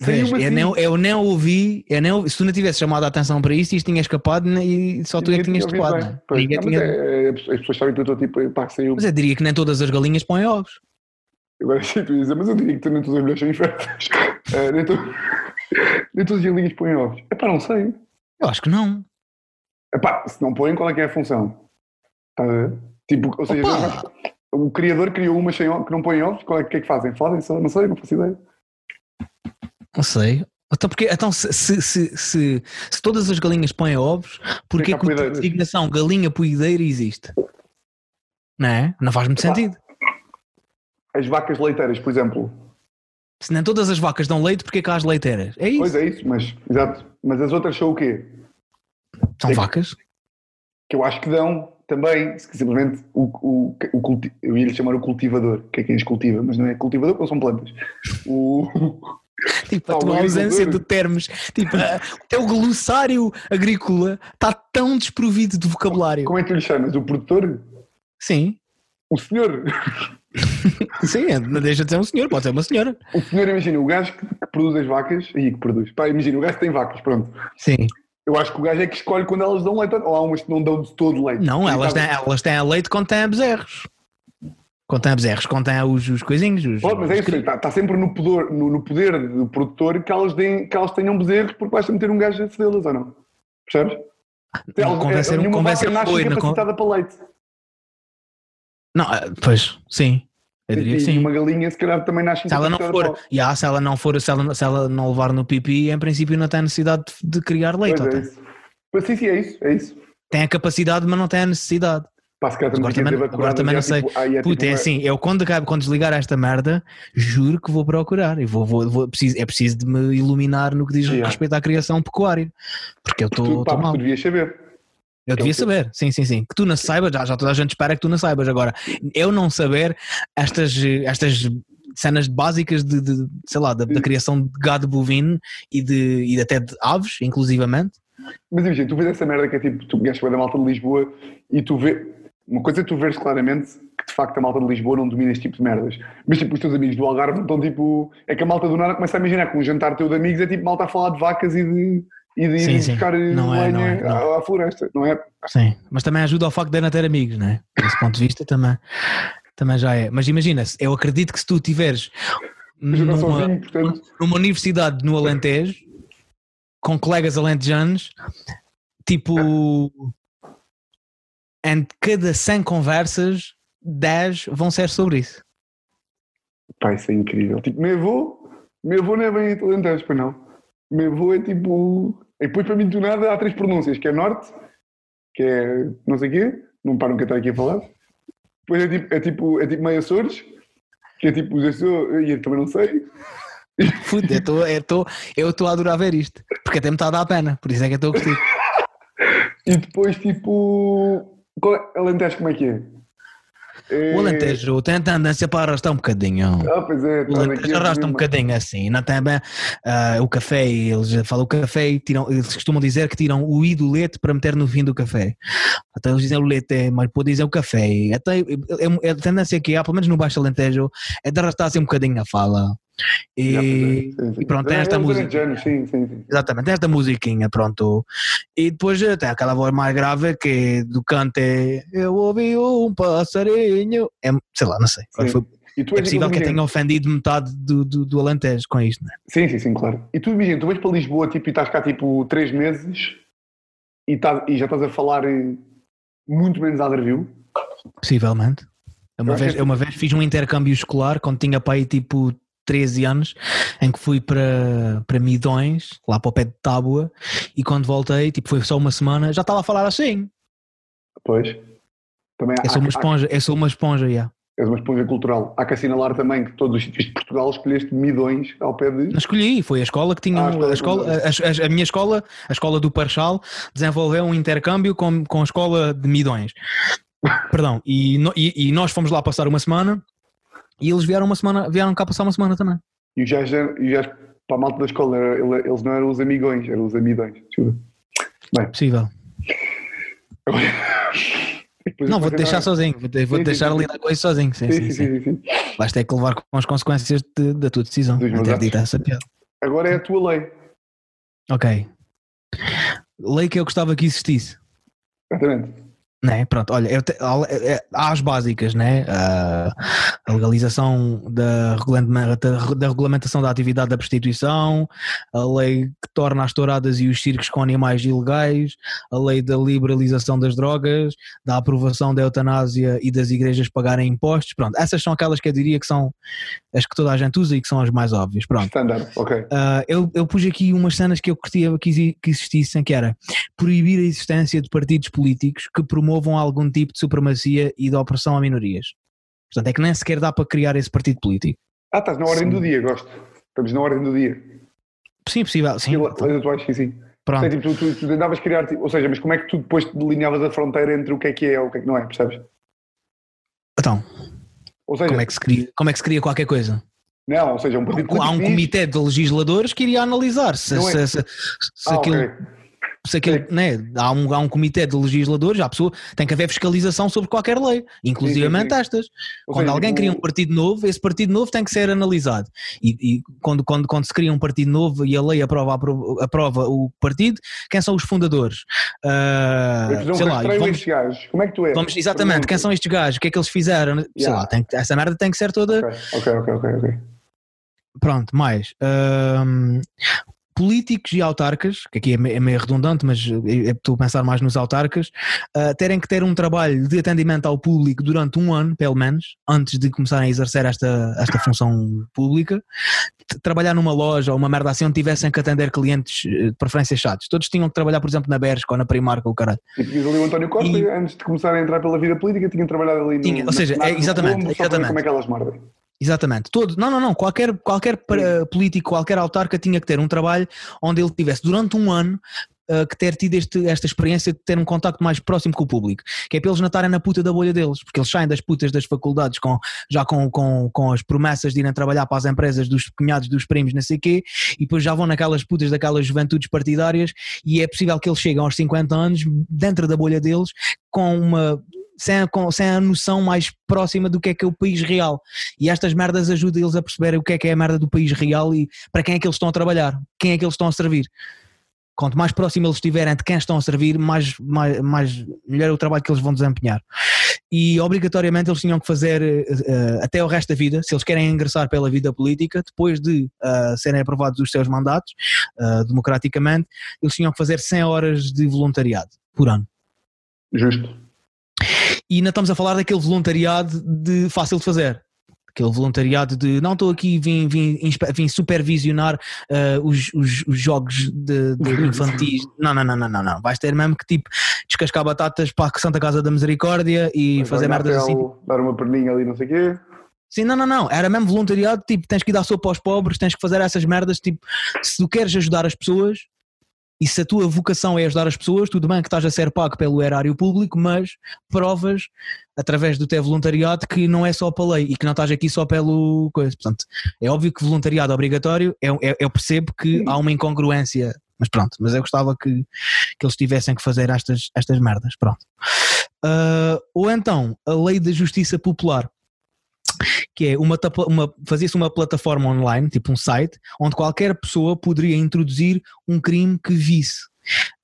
Vês, eu, assim. não, eu não ouvi, eu não, se tu não tivesse chamado a atenção para isto, isto tinha escapado né, e só tu é que tinhas né? Ninguém não, tinha- é- é- as pessoas sabem que eu estou tipo, pá, saiu. Mas eu diria que nem todas as galinhas põem ovos. Agora sim, tu dizer, mas eu diria que nem todas as mulheres são inférteis. Eh, nem, to... *laughs* nem todas as galinhas põem ovos. Epá, não sei. Eu acho que não. Epá, se não põem, qual é que é a função? Ver? Tipo, ou seja, Opa! o criador criou umas sem que não põem ovos, qual é que é que fazem? Fodem só? Não sei, não faço ideia. Não sei. Então, porque, então se, se, se, se, se todas as galinhas põem ovos, porquê que a designação galinha poideira existe? Não é? Não faz muito sentido. As vacas leiteiras, por exemplo. Se nem todas as vacas dão leite, porquê que há as leiteiras? É isso. Pois é isso, mas, exato. Mas as outras são o quê? São é. vacas. Que eu acho que dão também, simplesmente, o, o, o eu ia lhe chamar o cultivador, que é quem as cultiva, mas não é cultivador porque são plantas. O, *laughs* Tipo, a tua ausência de termos. Tipo, o teu glossário agrícola está tão desprovido de vocabulário. como é que tu lhe chamas? O produtor? Sim. O senhor? *laughs* Sim, é, não deixa de ser um senhor, pode ser uma senhora. O senhor, imagina, o gajo que, que produz as vacas, aí que produz, pá, imagina, o gajo que tem vacas, pronto. Sim. Eu acho que o gajo é que escolhe quando elas dão leite, ou há umas que não dão de todo leite. Não, E elas têm, elas têm a leite quando têm a bezerros. Quando têm a bezerros, quando têm os, os coisinhos. Os, Pô, mas é isso, está, está sempre no poder, no, no poder do produtor que elas, deem, que elas tenham bezerros porque basta meter um gajo a cedê-las ou não? Percebes? Não, Elas- convencer- nenhuma convencer vaca nasce não con- capacitada para leite. Não, ah, pois, sim. Eu diria que e sim. uma galinha se calhar também nasce Se ela não for, já, se ela não for, se ela, se ela não levar no pipi, em princípio não tem necessidade de, de criar leite. Pois é tem? isso. Pois sim, sim, é isso, é isso. Tem a capacidade, mas não tem a necessidade. Pá, se calhar Agora também- agora também é não sei. tipo- ah, é Puta, tipo é uma- assim, eu quando, acabo, quando desligar esta merda, juro que vou procurar e vou, vou, vou- preciso, é preciso de me iluminar no que diz Yeah. respeito à criação pecuária. Porque eu estou mal. tu devias saber. Eu devia saber, sim, sim, sim. Que tu não saibas, já, já toda a gente espera que tu não saibas. Agora, eu não saber estas, estas cenas básicas de, de, sei lá, da, da criação de gado bovino e, de, e até de aves, inclusivamente. Mas imagina, tu vês essa merda que é tipo, tu gajo da malta de Lisboa e tu vê. Uma coisa é tu veres claramente que de facto a malta de Lisboa não domina este tipo de merdas. Mas tipo, os teus amigos do Algarve estão tipo. É que a malta do nada começa a imaginar que um jantar teu de amigos é tipo malta a falar de vacas e de. E de Sim, ir sim. buscar Não é, não é, não. À, à floresta, não é? Sim, mas também ajuda ao facto de não ter amigos, não é? Desse ponto de vista também, também já é. Mas imagina, se- eu acredito que se tu tiveres numa, sozinho, portanto. numa universidade no Alentejo com colegas alentejanos, tipo, em cada 100 conversas, 10 vão ser sobre isso. Pá, isso é incrível. Tipo, meu avô, meu avô não é bem talentoso, para não. Meu avô é tipo. E depois para mim do nada há três pronúncias, que é norte, que é não sei o quê, não que eu estou aqui a falar. Depois é tipo, é tipo, é tipo meio Açores, que é tipo os Açores, e eu também não sei. Puta, eu estou eu tô, tô a adorar ver isto, porque até me está a dar pena, por isso é que eu estou a gostar. E depois tipo. Qual é, Alentejo como é que é? É- O Alentejo tem tendência para arrastar um bocadinho. Ah, pois é, O Alentejo arrasta um bocadinho assim, não tem bem ah, o café, eles falam o café e tiram, eles costumam dizer que tiram o i do leite para meter no fim do café. Até eles dizem o leite, mas pode dizer o café. Até, é, é a tendência que há, pelo menos no Baixo Alentejo, é de arrastar assim um bocadinho a fala. E, é, sim, sim. e pronto, tem É, esta é música. Sim, sim. Exatamente, esta musiquinha, pronto. E depois eh, tem aquela voz mais grave que do canto é Eu ouvi um passarinho. É, sei lá, não sei. Sim. Foi, é possível que eu tenha ofendido metade do, do, do Alentejo com isto, não é? Sim, sim, sim, claro. E tu imagina, tu vais para Lisboa tipo, e estás cá tipo três meses e, estás- e já estás a falar em muito menos algarvio. Possivelmente. Eu uma, vez, que- eu uma vez fiz um intercâmbio escolar quando tinha aí tipo 13 anos, em que fui para, para Midões, lá para o pé de Tábua, e quando voltei, tipo, foi só uma semana, já estava a falar assim. Pois. Também há, Eu sou uma há- esponja, eu sou uma esponja, já. és uma esponja cultural. Há que assinalar também que todos os sítios de Portugal escolheste midões ao pé de. Não escolhi, foi a escola que tinha. Ah, a escola a, a- a minha escola, a escola do Parchal, desenvolveu um intercâmbio com, com a escola de Midões. Perdão, e, no- e- e nós fomos lá passar uma semana e eles vieram uma semana, vieram cá passar uma semana também. E os gajos, para a malta da escola, era- ele- eles não eram os amigões, eram os amidões. Desculpa. Possível. Não, vou-te deixar sozinho, vou-te vou Sim, deixar sim, sim. na coisa sozinho. Sim, Sim, sim, sim. Vais ter que levar com as consequências de- da tua decisão. Ter dito essa piada. Agora é a tua lei. Ok. Lei que eu gostava que existisse. Exatamente. Né? Pronto, olha, eu te, há as básicas, né? a legalização da, da regulamentação da atividade da prostituição, a lei que torna as touradas e os circos com animais ilegais, a lei da liberalização das drogas, da aprovação da eutanásia e das igrejas pagarem impostos. Pronto, essas são aquelas que eu diria que são as que toda a gente usa e que são as mais óbvias. Pronto. Standard, ok. Uh, eu, eu pus aqui umas cenas que eu curtia que, existissem, que era proibir a existência de partidos políticos que promovam promovam algum tipo de supremacia e de opressão a minorias. Portanto, é que nem sequer dá para criar esse partido político. Ah, estás na ordem sim. do dia, gosto. Estamos na ordem do dia. Sim, possível, sim. Leis atuais, sim, sim. Pronto. Tipo, tu, tu, tentavas criar, tipo, ou seja, mas como é que tu depois delineavas a fronteira entre o que é que é ou o que é que não é, percebes? Então, seja, como, é que se cria, como é que se cria qualquer coisa? Não, ou seja, um partido Há um comitê de legisladores que iria analisar se, é. se, se, se ah, aquilo... Okay se aquele, né, há, um, há um comitê de legisladores, a pessoa tem que haver fiscalização sobre qualquer lei, inclusivamente sim, sim, estas. Ou quando seja, alguém cria um partido novo, esse partido novo tem que ser analisado. E, e, quando, quando, quando se cria um partido novo e a lei aprova, aprova, aprova o partido, quem são os fundadores? Uh, sei lá, vamos, gajos. Como é que tu és? Vamos, exatamente, quem são estes gajos? O que é que eles fizeram? Yeah. Sei lá, tem, essa merda tem que ser toda. Ok, ok, ok. okay. Pronto, mais. Uh, políticos e autarcas, que aqui é meio redundante, mas estou a pensar mais nos autarcas, uh, terem que ter um trabalho de atendimento ao público durante um ano, pelo menos, antes de começarem a exercer esta, esta função pública, trabalhar numa loja ou uma merda assim onde tivessem que atender clientes eh, de preferência chatos. Todos tinham que trabalhar, por exemplo, na Bershka ou na Primark ou o caralho. E tinhas ali o António Costa, e... antes de começar a entrar pela vida política, tinham trabalhado ali tinha, no, Ou seja, na, é, exatamente, exatamente. como é que elas mordem. Exatamente, todo. Não, não, não. Qualquer, qualquer político, qualquer autarca tinha que ter um trabalho onde ele tivesse durante um ano uh, que ter tido este, esta experiência de ter um contacto mais próximo com o público, que é para eles natarem na puta da bolha deles, porque eles saem das putas das faculdades com, já com, com, com as promessas de irem trabalhar para as empresas dos cunhados, dos primos, não sei quê, e depois já vão naquelas putas daquelas juventudes partidárias e é possível que eles cheguem aos 50 anos dentro da bolha deles com uma sem a, sem a noção mais próxima do que é que é o país real. E estas merdas ajudam eles a perceber o que é que é a merda do país real e para quem é que eles estão a trabalhar, quem é que eles estão a servir. Quanto mais próximo eles estiverem de quem estão a servir, mais, mais, mais melhor é o trabalho que eles vão desempenhar. E obrigatoriamente eles tinham que fazer uh, até o resto da vida, se eles querem ingressar pela vida política, depois de uh, serem aprovados os seus mandatos uh, democraticamente, eles tinham que fazer 100 horas de voluntariado por ano. Justo. E ainda estamos a falar daquele voluntariado de fácil de fazer. Aquele voluntariado de não estou aqui, vim, vim, vim supervisionar uh, os, os, os, jogos de, de *laughs* infantis. Não, não, não, não, não, não. Vais ter mesmo que tipo descascar batatas para a Santa Casa da Misericórdia e Mas fazer merdas assim. Dar uma perninha ali, não sei o quê. Sim, não, não, não. Era mesmo voluntariado, tipo, tens que dar sopa aos pobres, tens que fazer essas merdas, tipo, se tu queres ajudar as pessoas, e se a tua vocação é ajudar as pessoas, tudo bem que estás a ser pago pelo erário público, mas provas através do teu voluntariado que não é só para lei e que não estás aqui só pelo coisa. Portanto, é óbvio que voluntariado é obrigatório, eu, eu, eu percebo que há uma incongruência, mas pronto, mas eu gostava que, que eles tivessem que fazer estas, estas merdas, pronto. Uh, ou então, a lei da justiça popular que é uma, uma fazia-se uma plataforma online, tipo um site, onde qualquer pessoa poderia introduzir um crime que visse.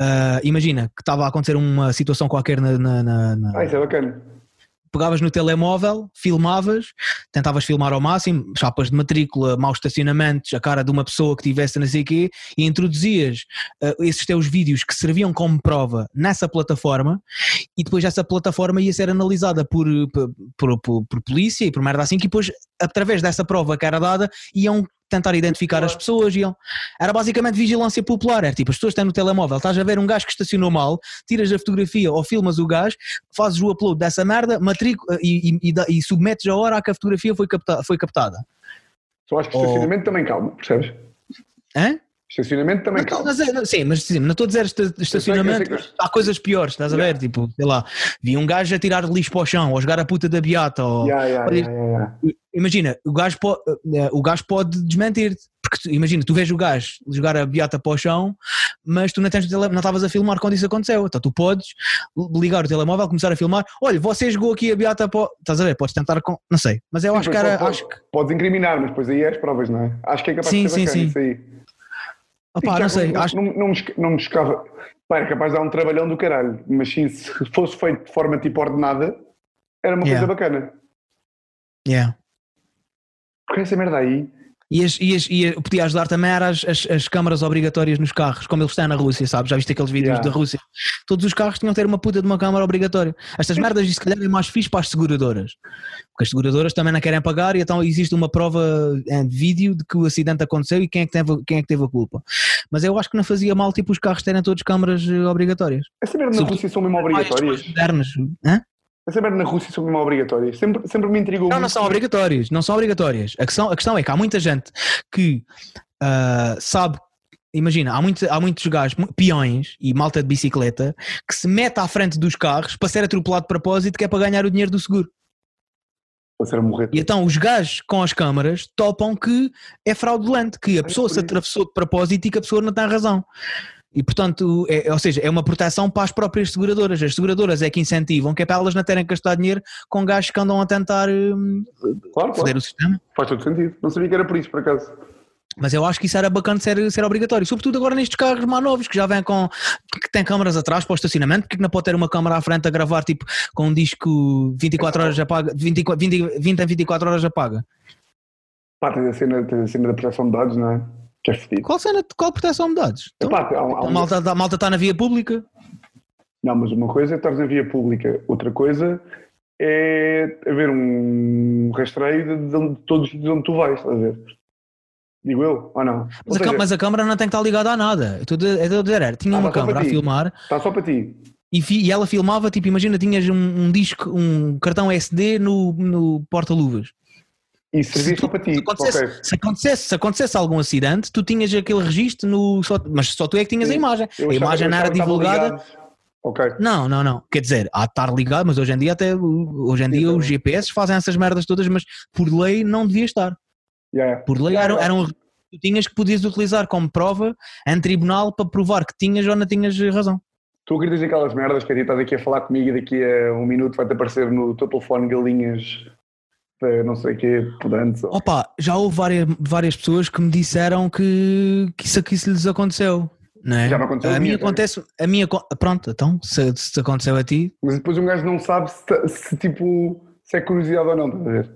Uh, imagina que estava a acontecer uma situação qualquer na, na, na, Ah, isso é bacana pegavas no telemóvel, filmavas, tentavas filmar ao máximo, chapas de matrícula, maus estacionamentos, a cara de uma pessoa que tivesse não sei quê, e introduzias uh, esses teus vídeos que serviam como prova nessa plataforma, e depois essa plataforma ia ser analisada por, por, por, por polícia e por merda assim, que depois, através dessa prova que era dada, iam tentar identificar as pessoas. Iam. Era basicamente vigilância popular. Era tipo, as pessoas estão no telemóvel, estás a ver um gajo que estacionou mal, tiras a fotografia ou filmas o gajo, fazes o upload dessa merda, matrícula e, e, e, e submetes a hora a que a fotografia foi, capta, foi captada. Só acho que o estacionamento também calma, percebes? Hã? Estacionamento também calma. Mas, sim, mas sim, não estou a dizer estacionamento, que... há coisas piores, estás a ver? Yeah. Tipo, sei lá, vi um gajo a tirar lixo para o chão, ou jogar a puta da beata, ou. Yeah, yeah, yeah, Imagina, o gajo, pode, eh, o gajo pode desmentir-te, porque imagina, tu vês o gajo jogar a beata para o chão, mas tu não estavas a filmar quando isso aconteceu, então tu podes ligar o telemóvel, começar a filmar, olha, você jogou aqui a beata para. Estás a ver? Podes tentar com. Não sei, mas eu sim, acho que era. Pode, acho que... Podes incriminar, mas depois aí é as provas, não é? Acho que é capaz sim, de ser sim, sim. isso aí. Já não sei, não, acho não, não, me não me escava. Pá, era capaz de dar um trabalhão do caralho, mas sim, se fosse feito de forma tipo ordenada, era uma Yeah. coisa bacana. yeah. Porque essa merda aí, E, as, e, as, e podia ajudar também era as, as, as câmaras obrigatórias nos carros, como eles têm na Rússia, sabes? Já viste aqueles vídeos Yeah. da Rússia? Todos os carros tinham que ter uma puta de uma câmara obrigatória. Estas merdas, se calhar, é mais fixe para as seguradoras. Porque as seguradoras também não querem pagar e então existe uma prova em vídeo de que o acidente aconteceu e quem é que teve, quem é que teve a culpa. Mas eu acho que não fazia mal, tipo, os carros terem todos câmaras eh, obrigatórias. essa merda na Rússia são mesmo obrigatórias. modernas. Hã? Essa merda na Rússia são mesmo obrigatórias. Sempre, sempre me intrigou Não, muito. não são obrigatórias, não são obrigatórias. A questão, a questão é que há muita gente que ah, sabe, imagina, há, muito, há muitos gajos, peões e malta de bicicleta que se mete à frente dos carros para ser atropelado de propósito que é para ganhar o dinheiro do seguro. Para ser a morrer. E então os gajos com as câmaras topam que é fraudulente, que a pessoa por se atravessou de propósito e que a pessoa não tem razão. E portanto, é, ou seja, é uma proteção para as próprias seguradoras. As seguradoras é que incentivam que é para elas não terem que gastar dinheiro com gajos que andam a tentar hum, Claro, foder claro. o sistema. Faz todo sentido. Não sabia que era por isso, por acaso. Mas eu acho que isso era bacana ser, ser obrigatório, sobretudo agora nestes carros mais novos que já vêm com que têm câmaras atrás para o estacionamento, porque que não pode ter uma câmara à frente a gravar tipo com um disco 24 horas apaga, 24, 20, 20 a 24 horas apaga. Pá, tens a cena, tens a cena da proteção de dados, não é? Que é fedido. Qual cena, qual proteção de dados? Então, Epá, há há a malta, a malta está na via pública. Não, mas uma coisa é estar na via pública, outra coisa é haver um rastreio de, de onde- todos os sítios onde tu vais, estás a ver? Digo eu, ou não? Ou Mas a, seja, cam- mas a câmara não tem que estar ligada a nada. Eu estou a dizer- a tinha Ah, uma câmara a filmar Está só para ti. e, fi- e ela filmava, tipo, imagina, tinhas um, um disco, um cartão SD no, no porta-luvas. E servia só para ti. Se acontecesse, Ok. se, acontecesse, se acontecesse algum acidente, tu tinhas aquele registro no. só- mas só tu é que tinhas Sim. a imagem. Eu a imagem não era divulgada. ligado. Ok. Não, não, não. Quer dizer, há de estar ligado, mas hoje em dia até hoje em dia Então. os GPS fazem essas merdas todas, mas por lei não devia estar. Yeah. Por lei Yeah, era, era um que tu tinhas que podias utilizar como prova em tribunal para provar que tinhas ou não tinhas razão. Tu acreditas naquelas merdas que a ti estás aqui a falar comigo e daqui a um minuto vai-te aparecer no teu telefone galinhas não sei o quê, podantes. ou- Opa, já houve várias, várias pessoas que me disseram que, que, isso, que isso lhes aconteceu. Não é? Já me aconteceu a mim acontece, a minha, pronto, então, se, se aconteceu a ti, Mas depois um gajo não sabe se, ta- se, tipo se é curiosidade ou não, estás a ver?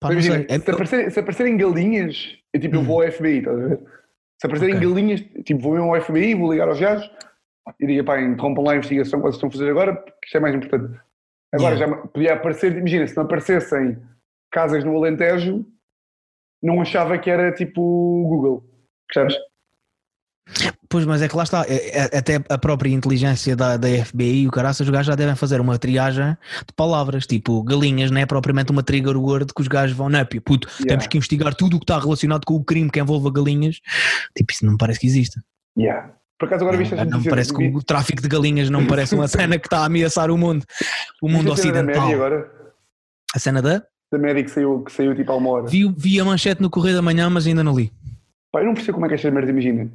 pá, Imagina. É- se, aparecer- se aparecerem galinhas, eu tipo, eu Hum. vou ao FBI, estás a ver? Se aparecerem Ok. galinhas, tipo, vou mesmo ao FBI, vou ligar aos gajos e digo, pá, interrompam lá a investigação que vocês estão a fazer agora, porque isto é mais importante. Agora Yeah. já podia aparecer, imagina, se não aparecessem casas no Alentejo, não achava que era tipo Google, percebes? Pois, mas é que lá está, é- é- até a própria inteligência da, da FBI e o caraças, os gajos já devem fazer uma triagem de palavras, tipo galinhas, não é propriamente uma trigger word que os gajos vão, não, puto, temos Yeah. que investigar tudo o que está relacionado com o crime que envolva galinhas, tipo, isso não me parece que exista. Yeah. Por acaso agora viste não, as não me notícias? parece que o tráfico de galinhas não parece uma *laughs* cena que está a ameaçar o mundo, o mundo a ocidental. A cena da? Da média que saiu, que saiu tipo há uma hora. Vi, vi a manchete no Correio da Manhã, mas ainda não li. Pá, eu não percebo como é que esta merda imagina.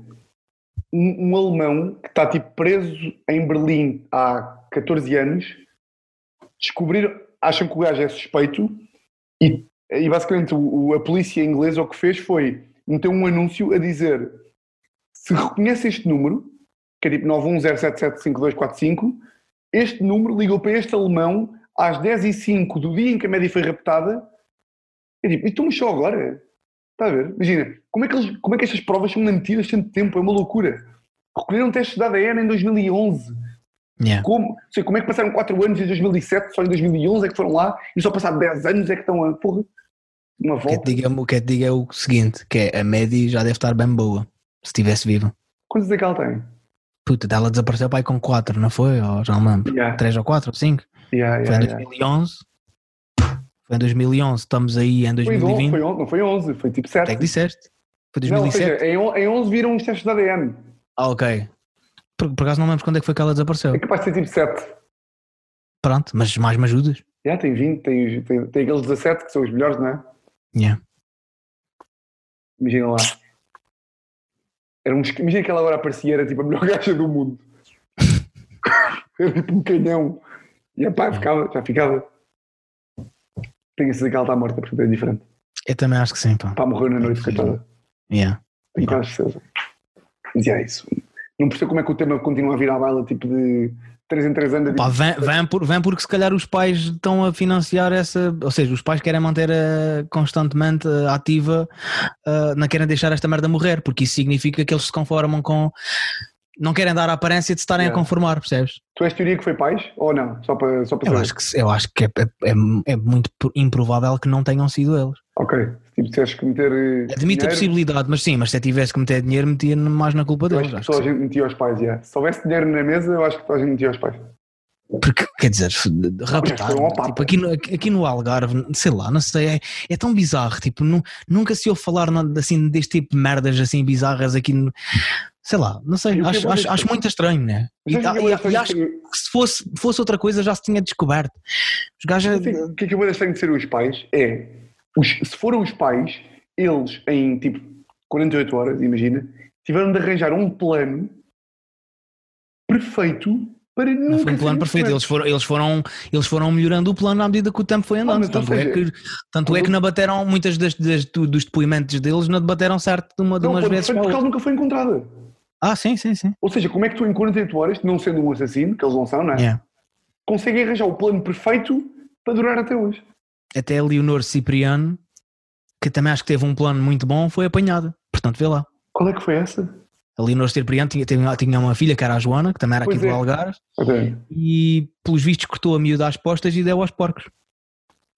Um, um alemão que está tipo preso em Berlim há 14 anos, descobriram, acham que o gajo é suspeito e, e basicamente o, o- a polícia inglesa o que fez foi meter um anúncio a dizer se reconhece este número, que é tipo 910775245, este número ligou para este alemão às 10h05 do dia em que a média foi raptada. É tipo, estamos só agora? Está a ver? Imagina, como é, que eles, como é que estas provas são mantidas tanto tempo? É uma loucura. Recolheram testes de ADN em 2011. Yeah. Como, sei, como é que passaram 4 anos em 2007, só em 2011 é que foram lá e só passaram 10 anos é que estão a. Porra, uma O que, é volta. que diga, o que é que diga é o seguinte: que é a média já deve estar bem boa, se estivesse viva. Quantos é que ela tem? Puta, ela desapareceu pai com 4, não foi? Ou já não lembro. Yeah, 3 ou 4 ou 5? yeah, Foi em yeah, yeah. 2011. Foi em 2011, estamos aí em Foi, em 2020. 11, foi 11, não foi 11, foi tipo 7. Até que disseste? Foi Não, ou 2007? seja, em, on- em 11 viram os testes de ADN. Ah, ok. Por, por acaso não lembro quando é que foi que ela desapareceu. É capaz de ser tipo 7. Pronto, mas mais me ajudas? Já, tem 20, tem, tem, tem aqueles 17 que são os melhores, não é? Yeah. Imagina lá. Era um, imagina que ela agora aparecia, era tipo a melhor *laughs* gaja do mundo. *laughs* era tipo um canhão. E a pá, ficava, já ficava. Tenho a certeza que ela está morta, portanto é diferente. Eu também acho que sim, pá. Pá, morreu na noite, coitada. Yeah. Tenho quase certeza. Mas é isso. Não percebo como é que o tema continua a vir à baila, tipo de 3 em 3 anos. Pá, vem, vem, por, vem porque se calhar os pais estão a financiar essa, ou seja, os pais querem manter a, constantemente a ativa, uh, não querem deixar esta merda morrer, porque isso significa que eles se conformam com. Não querem dar a aparência de se estarem Yeah. a conformar, percebes? Tu és teoria que foi pais ou não? Só para, só para Eu saber. acho que, eu acho que é, é, é- é muito improvável que não tenham sido eles. Ok. Tipo, tens que meter. eh, Admito a possibilidade, mas sim, mas se tivesse que meter dinheiro, metia mais na culpa deles. acho que que a gente metia aos pais, yeah. Se houvesse dinheiro na mesa, eu acho que toda a gente metia aos pais. Porque, quer dizer, raptar, tipo, aqui, no, aqui no Algarve, sei lá, não sei, é, é tão bizarro, tipo, nu- nunca se ouve falar nada assim, deste tipo de merdas assim bizarras aqui, no, sei lá, não sei, E é acho, acho, acho muito estranho, né? E, é e- e estranho acho que se fosse, fosse outra coisa já se tinha descoberto. Os gajos, Assim, O que é que eu vou deixar de ser os pais é, os- se foram os pais, eles em tipo 48 horas, imagina, tiveram de arranjar um plano perfeito para nunca não foi um plano perfeito, eles foram, eles, foram, eles foram melhorando o plano à medida que o tempo foi andando. mas, ou tanto é seja, que, tanto é que não bateram, muitas das, das- do- dos depoimentos deles não debateram certo de, uma, de Não, umas vezes. porque ela nunca foi encontrada. Ah, sim, sim, sim. Ou seja, como é que tu em 48 horas, não sendo um assassino, que eles não são, não é? Yeah. Conseguem arranjar o plano perfeito para durar até hoje. Até a Leonor Cipriano, que também acho que teve um plano muito bom, foi apanhada. Portanto, vê lá. Qual é que foi essa? A Leonor Cipriano tinha, tinha, uma filha que era a Joana, que também era Pois aqui do é. Algarve, Ok. e pelos vistos cortou a miúda às postas e deu aos porcos.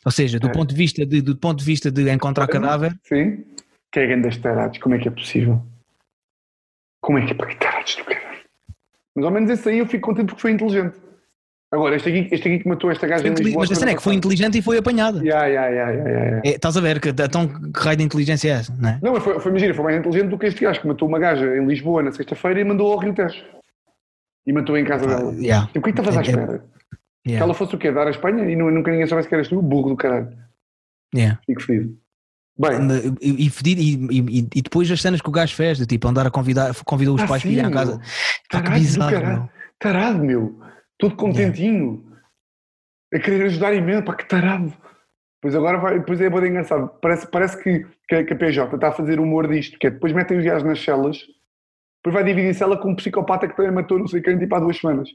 Ou seja, do, É. ponto, de vista de, do ponto de vista de encontrar cadáver, Sim. Que é grandes tarados, como é que é possível? Como é que é para que tarados do caralho? Mas ao menos esse aí eu fico contente porque foi inteligente. Agora, este aqui, este aqui que matou esta gaja mas a cena é que foi inteligente e foi apanhada. Yeah, yeah, yeah, yeah, yeah. É, estás a ver que então que raio de inteligência é essa, não é? Não, mas foi, foi, imagina, foi mais inteligente do que este gajo que matou uma gaja em Lisboa na sexta-feira e mandou ao Rio Tejo. E matou em casa Ah, dela. yeah, Tipo, o que é que estavas à É- é- espera? Que ela fosse o quê? Dar a Espanha e nu- nunca ninguém soubesse que eras tu? Burro do caralho. yeah. Fico fedido. Bem, E, e, e- e- depois as cenas que o gajo fez, de tipo andar a convidar, convidou os Ah, pais para sim, irem à meu. casa. Pá, que bizarro, caralho. meu. tarado, meu. Todo contentinho. A querer ajudar imenso. Pá, que tarado. Pois agora vai, depois é bem engraçado. Parece, parece que, que, a- que a PJ está a fazer humor disto, que é depois metem os gajos nas celas, depois vai dividir cela com um psicopata que também matou não sei quem tipo há duas semanas.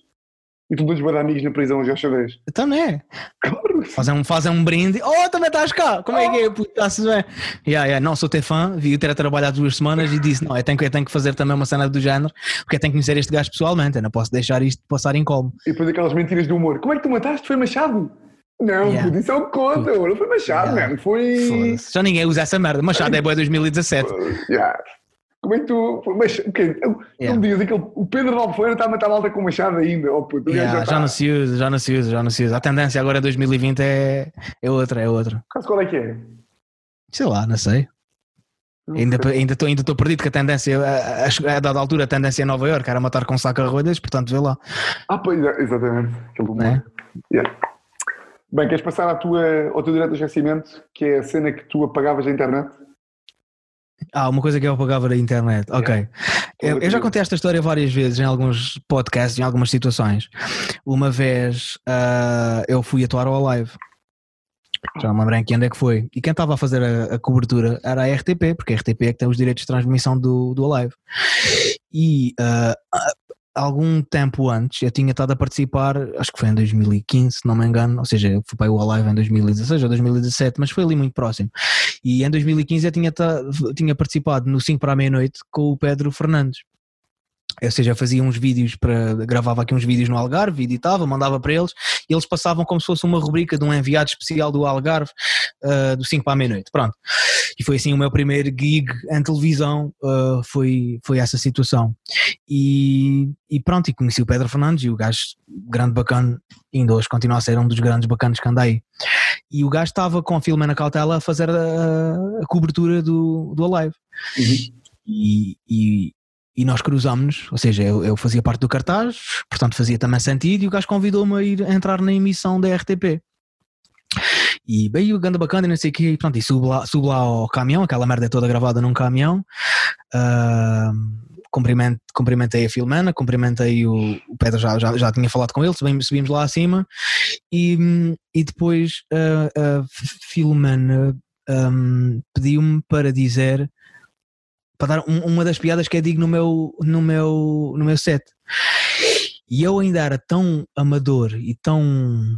E tu dois bada amigos na prisão aos xadrez. Então não é? Claro. Fazem um, fazem um brinde. Oh, também estás cá! Como é que é? Puto, Está-se bem. Yeah, yeah. Não, sou teu fã, vi o ter a trabalhar duas semanas e disse: Não, eu tenho, que- eu tenho que fazer também uma cena do género, porque eu tenho que conhecer este gajo pessoalmente, eu não posso deixar isto passar em colmo. E depois aquelas mentiras do humor. Como é que tu mataste? Foi Machado? Não, Yeah. isso é o que conta. Não foi Machado, Yeah. mano. Foi. Já ninguém usa essa merda. Machado é boa *laughs* 2017. Yeah. Como é que tu. Mas, okay. Não Yeah. digas, aquele, o Pedro de Albufeira está a matar a malta com machado ainda. Oh, puto, o Yeah, já já tá- não se usa, já não se usa, já não se usa. A tendência agora em 2020 é, é outra, é outra. Caso qual é que é? Sei lá, não sei. Ainda sei. ainda estou ainda tô perdido que a tendência, a, a, a dada altura, a tendência é Nova Iorque era matar com saco a rodas, portanto vê lá. Ah, pois é, exatamente. Aquele. Né? Yeah. Bem, queres passar à tua, ao teu direito de esquecimento, que é a cena que tu apagavas da internet? Ah, uma coisa que eu pagava da internet. Ok. Eu, eu já contei esta história várias vezes em alguns podcasts, em algumas situações. Uma vez ah, eu fui atuar ao live. Já não me lembro em que ano é que foi. E quem estava a fazer a, a cobertura era a RTP, porque a RTP é que tem os direitos de transmissão do, do live. E ah, algum tempo antes eu tinha estado a participar, acho que foi em 2015, se não me engano, ou seja, fui para o Alive em 2016 ou 2017, mas foi ali muito próximo. E em 2015 eu tinha, tinha participado no 5 para a meia-noite com o Pedro Fernandes. Ou seja, fazia uns vídeos para. gravava aqui uns vídeos no Algarve, editava, mandava para eles e eles passavam como se fosse uma rubrica de um enviado especial do Algarve ah, do 5 para a meia-noite. Pronto. E foi assim o meu primeiro gig em televisão, ah, foi, foi essa situação. E, e pronto, e conheci o Pedro Fernandes e o gajo grande bacana, ainda hoje continua a ser um dos grandes bacanas que anda aí. E o gajo estava com a Filomena Cautela a fazer a, a cobertura do, do Alive. E, e, e nós cruzámos-nos, ou seja, eu, eu fazia parte do cartaz, portanto fazia também sentido, e o gajo convidou-me a ir a entrar na emissão da RTP. E bem, o ganda bacana e não sei o quê, e pronto, e subo lá, subo lá ao caminhão, aquela merda é toda gravada num caminhão. ah, cumprimento, cumprimentei a Filomena, cumprimentei o, o Pedro, já, já, já tinha falado com ele, subimos, subimos lá acima e, e depois a, a Filomena hum, pediu-me para dizer para dar um, uma das piadas que é digo no meu, no meu, no meu set. E eu ainda era tão amador e tão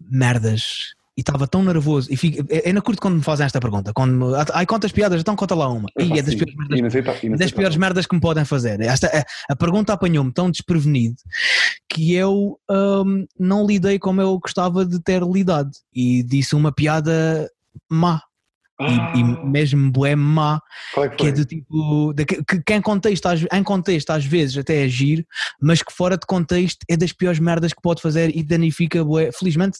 merdas e estava tão nervoso e fico, eu ainda curto quando me fazem esta pergunta. Quando me, ai quantas piadas, então conta lá uma. E é das, piores merdas, das piores merdas que me podem fazer. Esta, a, a pergunta apanhou-me tão desprevenido que eu um, não lidei como eu gostava de ter lidado. E disse uma piada má ah. e, e, ah. mesmo bué má, é que, que, é do tipo, de, que, que em, contexto, em contexto às vezes até é giro, mas que fora de contexto é das piores merdas que pode fazer e danifica bué, felizmente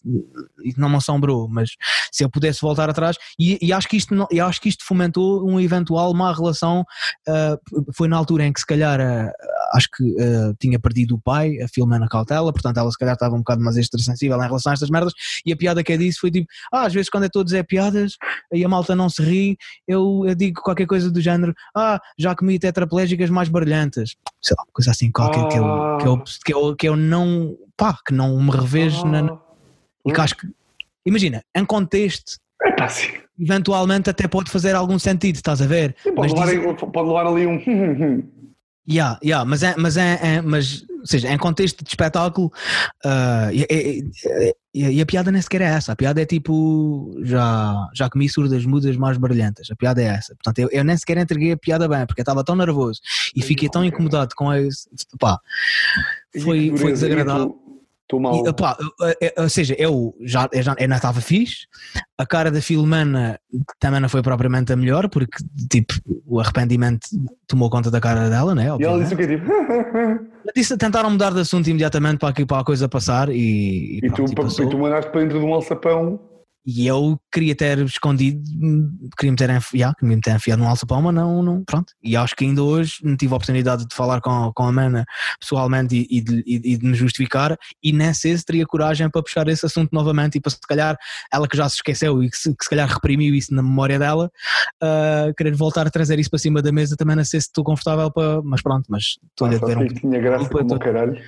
não me assombrou, mas se eu pudesse voltar atrás, e, e acho, que isto não, e acho que isto fomentou um eventual má relação, uh, foi na altura em que se calhar uh, acho que uh, tinha perdido o pai, a Filomena Cautela, portanto ela se calhar estava um bocado mais extrasensível em relação a estas merdas, e a piada que é disso foi tipo, ah, às vezes quando é todo dizer piadas e a malta não se ri, eu, eu, digo qualquer coisa do género, ah, já comi tetraplégicas mais brilhantes, sei lá, coisa assim qualquer ah. que, eu, que, eu, que, eu, que eu não, pá, que não me revejo ah. na, e que acho que, imagina, em contexto, é pá, sim. eventualmente até pode fazer algum sentido, estás a ver? Sim, pode, levar, diz... pode levar ali um *laughs* Yeah, yeah, mas, é, mas, é, é, mas ou seja, em contexto de espetáculo, uh, e, e, e, a piada nem sequer é essa. A piada é tipo: já, já comi surdas mudas mais brilhantes. A piada é essa. Portanto, eu, eu nem sequer entreguei a piada bem, porque eu estava tão nervoso e fiquei tão incomodado com isso. Pá, foi, foi desagradável. Estou mal. E, opa, ou seja, eu já, eu já eu não estava fixe, a cara da Filomena também não foi propriamente a melhor, porque tipo, o arrependimento tomou conta da cara dela, né? E ela disse o quê? Tipo... *laughs* disse, tentaram mudar de assunto imediatamente para, aqui, para a coisa passar e. E, e, pronto, tu, e tu mandaste para dentro de um alçapão e eu queria ter escondido, queria me ter, enfiado, queria me ter enfiado num alçapão, mas não, não, pronto. E acho que ainda hoje não tive a oportunidade de falar com, com a Mana pessoalmente e, e, de, e, de me justificar, e nem sei se teria coragem para puxar esse assunto novamente e para se calhar ela que já se esqueceu e que se, que se calhar reprimiu isso na memória dela, uh, querer voltar a trazer isso para cima da mesa também não sei se estou confortável para. Mas pronto, mas estou ah, a ver um. tinha graça como caralho.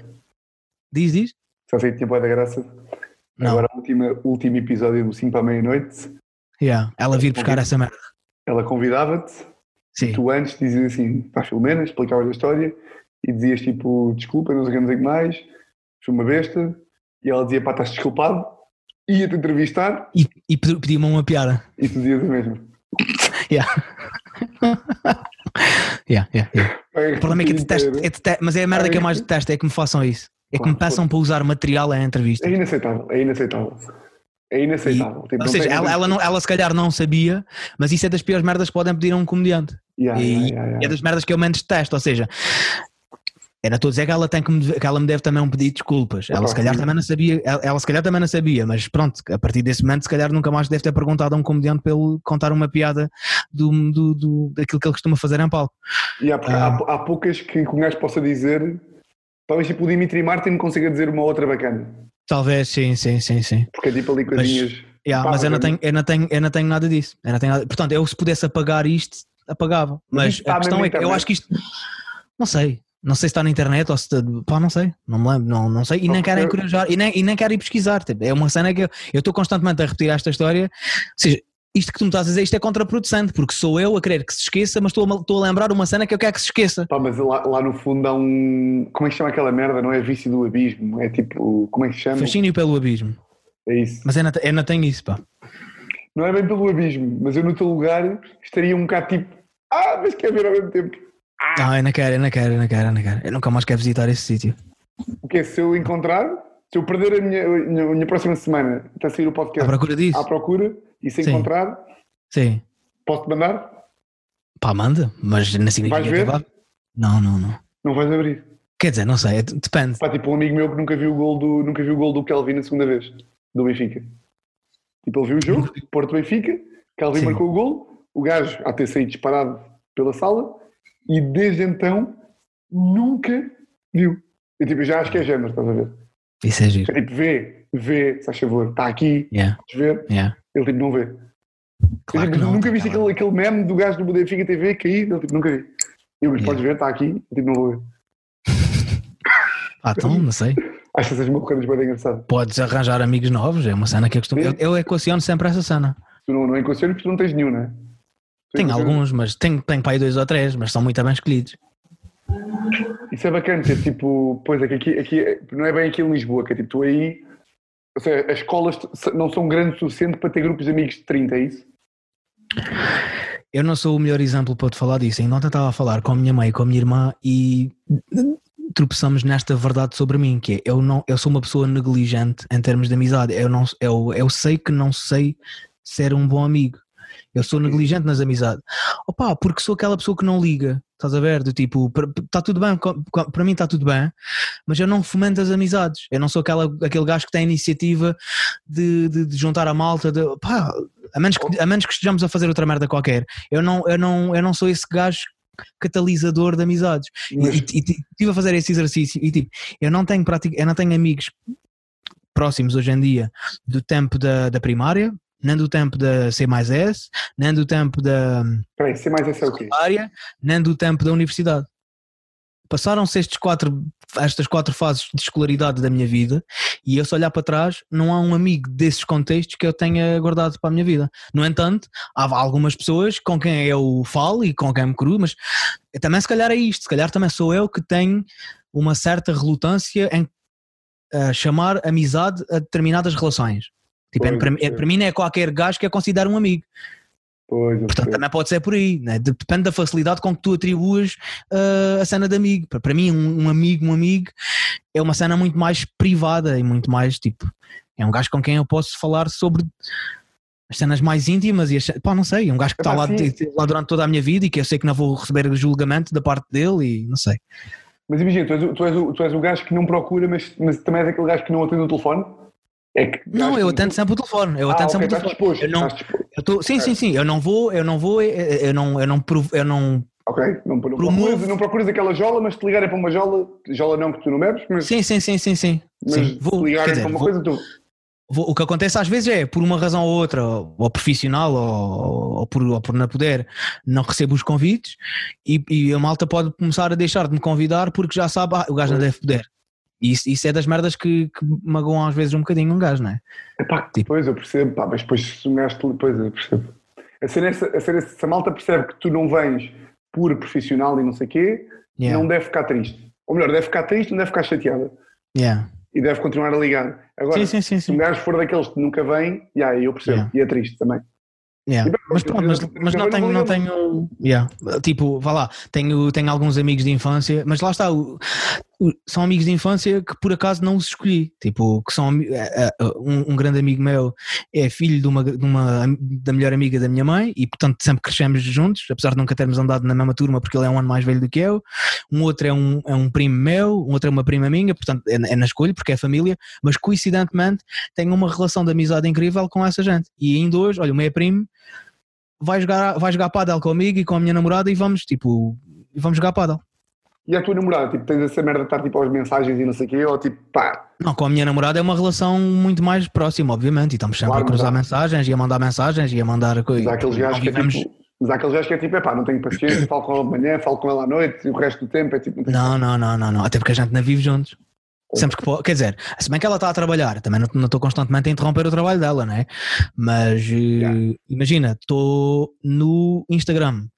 Diz, diz? Só sei que tinha boa da graça não. Agora, o último, episódio do 5 para a meia-noite. Yeah, ela vir buscar essa merda. Ela convidava-te. Sim. Tu antes dizias assim, para a Filomena, explicavas a história e dizias tipo, desculpa, não sei o que mais, fui uma besta. E ela dizia, pá, estás desculpado. Ia-te entrevistar. E, e pedia-me uma piada. E tu dizias o mesmo. Yeah. *laughs* yeah, yeah, yeah. o problema é que detesto, é detesto, mas é a merda que eu mais detesto, é que me façam isso. É que me peçam para usar material em entrevista. É inaceitável, é inaceitável. É inaceitável. E, tipo, ou seja, ela, ela, não, ela se calhar não sabia, mas isso é das piores merdas que podem pedir a um comediante. Yeah, e yeah, yeah, é das merdas que eu menos detesto. Ou seja, era estou a dizer que ela, tem que, me, que ela me deve também um pedido de desculpas. Ela se calhar também não sabia, ela, ela, se calhar também não sabia, mas pronto, a partir desse momento, se calhar nunca mais deve ter perguntado a um comediante ele contar uma piada do, do, do daquilo que ele costuma fazer em palco. Yeah, há, há poucas que o gajo possa dizer Talvez tipo o Dimitri Martin consiga dizer uma outra bacana. Talvez, sim, sim, sim, sim. Porque é tipo ali coisinhas. Mas, yeah, mas eu, não tenho, eu, não tenho, eu não tenho nada disso. Eu não tenho nada, portanto, eu se pudesse apagar isto, apagava. Mas, mas a questão é que eu acho que isto. Não sei. Não sei se está na internet ou se está, pá, não sei, não me lembro, não, não sei, e nem quero encorajar, e nem, e nem quero ir pesquisar, tipo, é uma cena que eu estou constantemente a repetir esta história, ou seja, isto que tu me estás a dizer, isto é contraproducente, porque sou eu a querer que se esqueça, mas estou a, estou a lembrar uma cena que eu quero que se esqueça. Pá, mas lá, lá, no fundo há um. Como é que se chama aquela merda? Não é vício do abismo? É tipo. Como é que se chama? Fascínio pelo abismo. É isso. Mas eu não, eu não tenho isso, pá. Não é bem pelo abismo, mas eu no teu lugar estaria um bocado tipo. Ah, mas quer ver ao mesmo tempo. Ah, ah eu não quero, eu não quero, eu não quero, eu não quero. Eu nunca mais quero visitar esse sítio. O que é? Se eu encontrar, se eu perder a minha, a minha, a minha próxima semana, está a sair o podcast. À procura disso. À procura, e se Sim. encontrar Sim. Posso-te mandar? Pá, manda, mas não significa vais ver? Não, não, não. Não vais abrir? Quer dizer, não sei, é, depende. Pá, tipo um amigo meu que nunca viu o gol do, nunca viu o gol do Kelvin a segunda vez, do Benfica. Tipo, ele viu o jogo, Porto Benfica, Kelvin Sim. marcou o gol, o gajo a ter saído disparado pela sala e desde então nunca viu. Eu tipo, já acho que é género, estás a ver? Isso é giro. Tipo, vê, vê, se faz favor, está aqui, yeah. ver. Yeah. Ele tipo, não vê. Claro eu, tipo, não, nunca viste aquele, aquele meme do gajo do Benfica TV cair? Ele tipo, nunca vi. Eu, mas yeah. podes ver, está aqui, eu, tipo, não vou ver. *laughs* ah, então, não sei. *laughs* Acho que essas morredas bem engraçado. Podes arranjar amigos novos, é uma cena que eu costumo. Eu, eu equaciono sempre essa cena. Tu não, não equacionas porque tu não tens nenhum, não é? Tenho alguns, mas tenho, tenho para aí dois ou três, mas são muito bem escolhidos. Isso é bacana, ter tipo, pois é que aqui, aqui não é bem aqui em Lisboa, que é tipo, tu aí, ou seja, as escolas não são grandes o suficiente para ter grupos de amigos de 30, é isso? Eu não sou o melhor exemplo para te falar disso. Ainda ontem estava a falar com a minha mãe e com a minha irmã e tropeçamos nesta verdade sobre mim, que é eu, não, eu sou uma pessoa negligente em termos de amizade. Eu, não, eu, eu sei que não sei ser um bom amigo. Eu sou negligente nas amizades. Opa, porque sou aquela pessoa que não liga. Estás a ver? Do tipo, está tudo bem, para mim está tudo bem, mas eu não fomento as amizades. Eu não sou aquela, aquele gajo que tem a iniciativa de, de, de juntar a malta. De, pá, a, menos que, a menos que estejamos a fazer outra merda qualquer. Eu não, eu não, eu não sou esse gajo catalisador de amizades. Mas... E, estive a fazer esse exercício e tipo, eu não tenho prática, eu não tenho amigos próximos hoje em dia do tempo da, da primária, nem do tempo da C mais S, nem do tempo da Peraí, C mais S é o quê? nem do tempo da universidade. Passaram-se estes quatro, estas quatro fases de escolaridade da minha vida e eu se olhar para trás, não há um amigo desses contextos que eu tenha guardado para a minha vida. No entanto, há algumas pessoas com quem eu falo e com quem me cruzo, mas também se calhar é isto, se calhar também sou eu que tenho uma certa relutância em uh, chamar amizade a determinadas relações. Tipo, é, para, é, para, mim não é qualquer gajo que é considero um amigo. Pois, Portanto, também pode ser por aí, né? depende da facilidade com que tu atribuas uh, a cena de amigo. Para, para mim, um, um, amigo, um amigo é uma cena muito mais privada e muito mais tipo. É um gajo com quem eu posso falar sobre as cenas mais íntimas e as, pá, não sei, é um gajo que está lá, lá durante toda a minha vida e que eu sei que não vou receber julgamento da parte dele e não sei. Mas imagina, tu és, tu és, o, tu és o gajo que não procura, mas, mas também és aquele gajo que não atende o telefone? É que não, eu atendo sempre o telefone. Eu ah, atendo sempre o telefone. Disposto, eu não, eu tô, sim, sim, sim. Eu não vou, eu não vou, eu não, eu não, provo, eu não Ok, não, não, procuras, não procuras aquela jola, mas te ligarem para uma jola, jola não que tu não bebes, mas. Sim, sim, sim, sim, sim. Mas sim. Vou, ligarem dizer, para uma vou, coisa, tu. Vou, o que acontece às vezes é, por uma razão ou outra, ou profissional, ou, ou, por, ou por não poder, não recebo os convites e, e a malta pode começar a deixar de me convidar porque já sabe, ah, o gajo não deve poder. E isso, isso é das merdas que, que magoam às vezes um bocadinho um gajo, não é? Epá, tipo. Depois eu percebo, pá, mas depois se um gajo, depois eu percebo. A ser, essa, a ser essa, se a malta percebe que tu não vens por profissional e não sei o quê, yeah. não deve ficar triste. Ou melhor, deve ficar triste, não deve ficar chateada. Yeah. E deve continuar a ligar. Agora, sim, sim, sim, se um gajo for daqueles que nunca vem, yeah, eu percebo. Yeah. E é triste também. Yeah. mas pronto, mas, mas não tenho, não tenho yeah. tipo, vá lá, tenho, tenho alguns amigos de infância, mas lá está, são amigos de infância que por acaso não os escolhi, tipo, que são é, é, um, um grande amigo meu é filho de uma, de uma da melhor amiga da minha mãe e portanto sempre crescemos juntos, apesar de nunca termos andado na mesma turma porque ele é um ano mais velho do que eu, um outro é um, é um primo meu, um outro é uma prima minha, portanto é, é na escolha porque é família, mas coincidentemente tenho uma relação de amizade incrível com essa gente. E ainda hoje, olha, o meu primo vai jogar, vai jogar paddle comigo e com a minha namorada e vamos, tipo, vamos jogar paddle. E a tua namorada, tipo, tens essa merda de estar tipo aos mensagens e não sei o quê, ou tipo, pá. Não, com a minha namorada é uma relação muito mais próxima, obviamente, e estamos sempre claro, a cruzar mensagens e a mandar mensagens e a mandar coisas. Mas há aqueles gajos que é tipo, mas há aqueles gajos que é tipo, é pá, não tenho paciência, falo com ela de manhã, falo com ela à noite e o resto do tempo é tipo. Não, não, não, não, não, até porque a gente não vive juntos. Sempre que pode, quer dizer, se bem que ela está a trabalhar, também não, não estou constantemente a interromper o trabalho dela, não é? Mas yeah. imagina, estou no Instagram,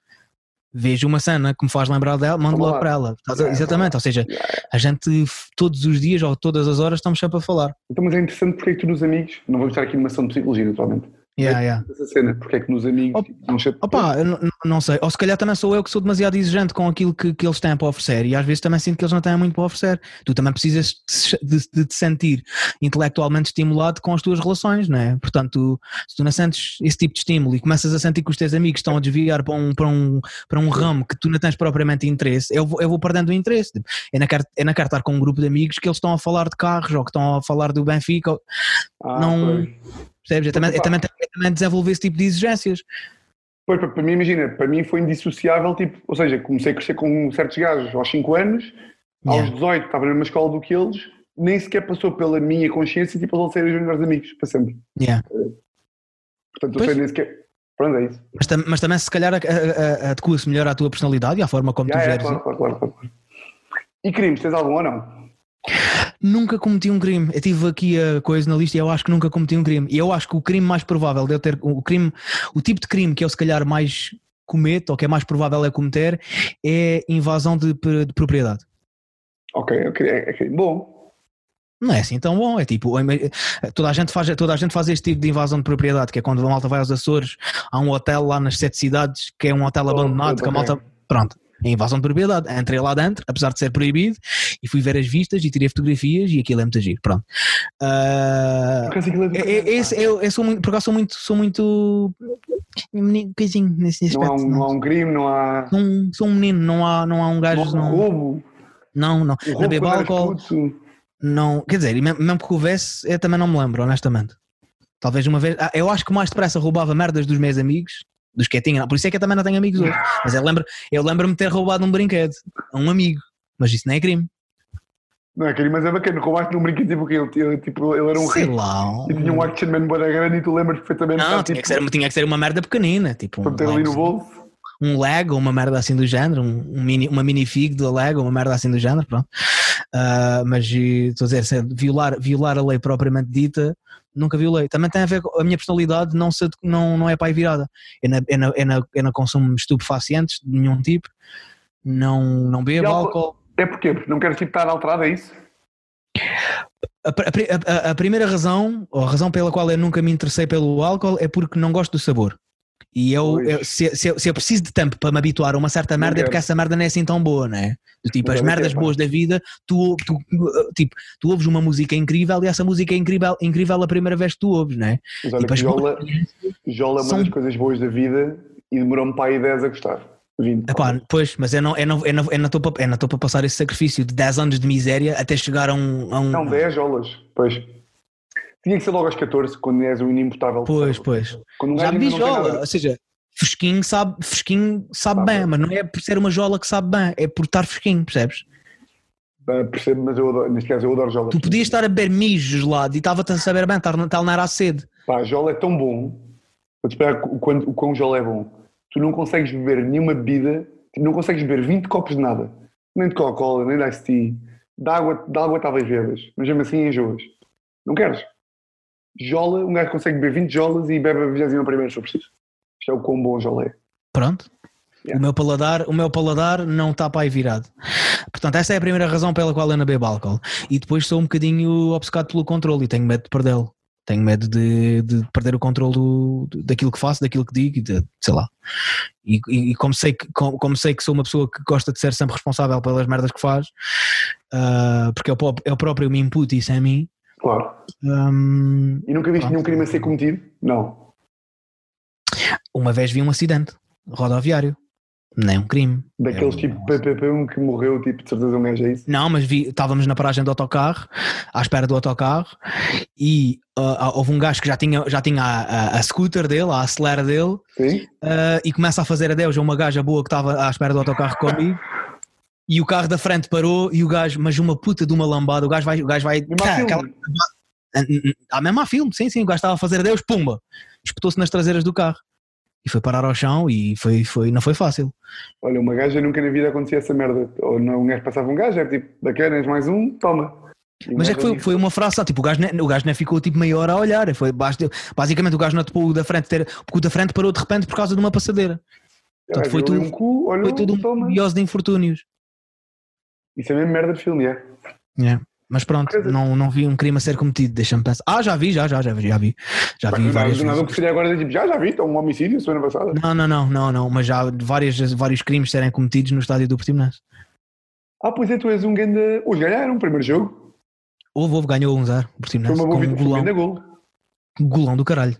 vejo uma cena que me faz lembrar dela, mando logo para ela. Yeah, Exatamente, ou seja, a gente todos os dias ou todas as horas estamos sempre a falar. Então, mas é interessante porque é que tu nos amigos, não vamos estar aqui numa ação de psicologia naturalmente, Yeah, yeah. Essa cena, porque é que nos amigos Op, não Opa, não, não sei, ou se calhar também sou eu que sou demasiado exigente com aquilo que, que eles têm para oferecer e às vezes também sinto que eles não têm muito para oferecer. Tu também precisas de, de, te sentir intelectualmente estimulado com as tuas relações, não é? Portanto, se tu não sentes esse tipo de estímulo e começas a sentir que os teus amigos estão a desviar para um, para um, para um ramo que tu não tens propriamente interesse, eu vou, eu vou perdendo o interesse. Eu não, quero, eu não quero estar com um grupo de amigos que eles estão a falar de carros ou que estão a falar do Benfica. Ah, não. Foi Percebes? Eu também, eu também, eu também desenvolver esse tipo de exigências. Pois, para mim, imagina, para mim foi indissociável, tipo, ou seja, comecei a crescer com certos gajos aos 5 anos, aos 18 estava na mesma escola do que eles, nem sequer passou pela minha consciência, tipo, eles serem os melhores amigos, para sempre. Yeah. Portanto, eu sei nem sequer... Pronto, é isso. Mas, mas também, se calhar, adequa-se melhor à tua personalidade e à forma como yeah, tu geres. É, claro, claro, claro, claro. E crimes, tens algum ou não? Nunca cometi um crime. Eu tive aqui a coisa na lista e eu acho que nunca cometi um crime. E eu acho que o crime mais provável de eu ter o crime, o tipo de crime que eu se calhar mais comete, ou que é mais provável é cometer, é invasão de, de propriedade. Ok, ok, ok. Bom, não é assim tão bom, é tipo, toda a, gente faz, toda a gente faz este tipo de invasão de propriedade, que é quando a malta vai aos Açores, há um hotel lá nas sete cidades, que é um hotel abandonado, que a malta, pronto, é invasão de propriedade, entrei lá dentro, apesar de ser proibido, e fui ver as vistas e tirei fotografias e aquilo é muito agir, pronto. Uh, é, é, esse, eu, eu sou muito, por acaso sou muito, sou muito coisinho nesse aspecto. Não há um, não há um crime, não há... Sou um, sou um menino, não há, não há um gajo... Não há um roubo? Não, não. O roubo álcool não, quer dizer, mesmo que houvesse, eu também não me lembro, honestamente. Talvez uma vez, ah, eu acho que mais depressa roubava merdas dos meus amigos, dos que eu tinha, por isso é que eu também não tenho amigos hoje. Mas eu lembro, eu lembro-me de ter roubado um brinquedo a um amigo, mas isso não é crime. Não é crime, mas é bacana, roubaste um brinquedo tipo que ele, tipo, ele era um Sei lá. e tinha um action man boa grande e tu lembras perfeitamente. Não, tinha, tipo, que ser, tinha que ser uma merda pequenina, tipo. Para ter ali no bolso um Lego, uma merda assim do género, um, um mini, uma minifig do Lego, uma merda assim do género, pronto. Uh, mas estou a dizer, violar, violar a lei propriamente dita, nunca violei. Também tem a ver com a minha personalidade, não, se, não, não é pai virada. Eu não, eu, não, eu, não, eu não consumo estupefacientes de nenhum tipo, não, não bebo álcool. É porquê? Porque não queres tipo, estar alterado, é isso? A, a, a, a, primeira razão, ou a razão pela qual eu nunca me interessei pelo álcool é porque não gosto do sabor. E eu, eu se, se, eu, se, eu preciso de tempo para me habituar a uma certa merda, é porque essa merda não é assim tão boa, não é? Tipo, as merdas boas da vida, tu, tu, tipo, tu ouves uma música incrível e essa música é incrível, incrível a primeira vez que tu ouves, não é? Mas olha tipo, Jola, Jola é uma são... das coisas boas da vida e demorou-me para aí 10 a gostar. 20. Epá, pois, mas eu não estou eu não, eu não para, para passar esse sacrifício de 10 anos de miséria até chegar a um. A um... Não, 10 jolas, pois. Tinha que ser logo aos 14, quando és um inimputável. Pois, pois. Um Já vi jola, ou seja, fresquinho sabe, fresquinho sabe bem, mas não é por ser uma jola que sabe bem, é por estar fresquinho, percebes? percebo, mas eu adoro, neste caso eu adoro jola. Tu podias estar a beber mijo gelado e estava-te a saber bem, tal não era a sede. Pá, jola é tão bom, vou-te explicar o, quão, o quão jola é bom. Tu não consegues beber nenhuma bebida, não consegues beber 20 copos de nada, nem de Coca-Cola, nem de Ice Tea, de água, de água talvez bebas, mas mesmo assim enjoas. Não queres? Jola, um gajo consegue beber 20 jolas e bebe a 21 primeira se for preciso. Isto é o quão bom jola é. Pronto. Yeah. O, meu paladar, o meu paladar não está para aí virado. Portanto, essa é a primeira razão pela qual eu não bebo álcool. E depois sou um bocadinho obcecado pelo controle e tenho medo de perdê-lo. Tenho medo de, de, perder o controle do, daquilo que faço, daquilo que digo, de, sei lá. E, e, como, sei que, como, como, sei que sou uma pessoa que gosta de ser sempre responsável pelas merdas que faz, uh, porque eu, eu próprio me input isso em mim, Claro. Um, e nunca viste nenhum crime a ser cometido? Não. Uma vez vi um acidente rodoviário. Nem um crime. Daqueles tipo PPP, um que morreu, tipo, de certeza um mês, é isso? Não, mas vi, estávamos na paragem do autocarro, à espera do autocarro, e uh, houve um gajo que já tinha, já tinha a, a, a scooter dele, a acelera dele, uh, e começa a fazer adeus a uma gaja boa que estava à espera do autocarro comigo. E o carro da frente parou e o gajo, mas uma puta de uma lambada, o gajo vai, o gajo vai, cá, aquela, a mesma filme, sim, sim, o gajo estava a fazer adeus, pumba, espetou-se nas traseiras do carro e foi parar ao chão e foi, foi, não foi fácil. Olha, uma gaja nunca na vida acontecia essa merda, ou não, um gajo passava um gajo, é tipo, daqueles mais um, toma. Mas é que foi, foi uma frase, tipo, o gajo, o gajo não ficou tipo meia hora a olhar, foi, basicamente o gajo não topou o da frente, ter, porque o da frente parou de repente por causa de uma passadeira. Portanto, foi, tudo, um cu, olha, foi tudo um biose de infortúnios. Isso é mesmo merda de filme, é? É. Mas pronto, não, não vi um crime a ser cometido, deixa-me pensar. Ah, já vi, já, já, já, já vi. Já vi várias vezes. Não, agora tipo, já, já vi, então um homicídio semana passada. Não, não, não, não, não, mas já várias, vários crimes serem cometidos no estádio do Portimonense. Ah, pois é, tu és um grande. Hoje ganharam o primeiro jogo. Houve, houve, ganhou 1-0 o Portimonense. Foi uma boa um golão. gol. Golão do caralho.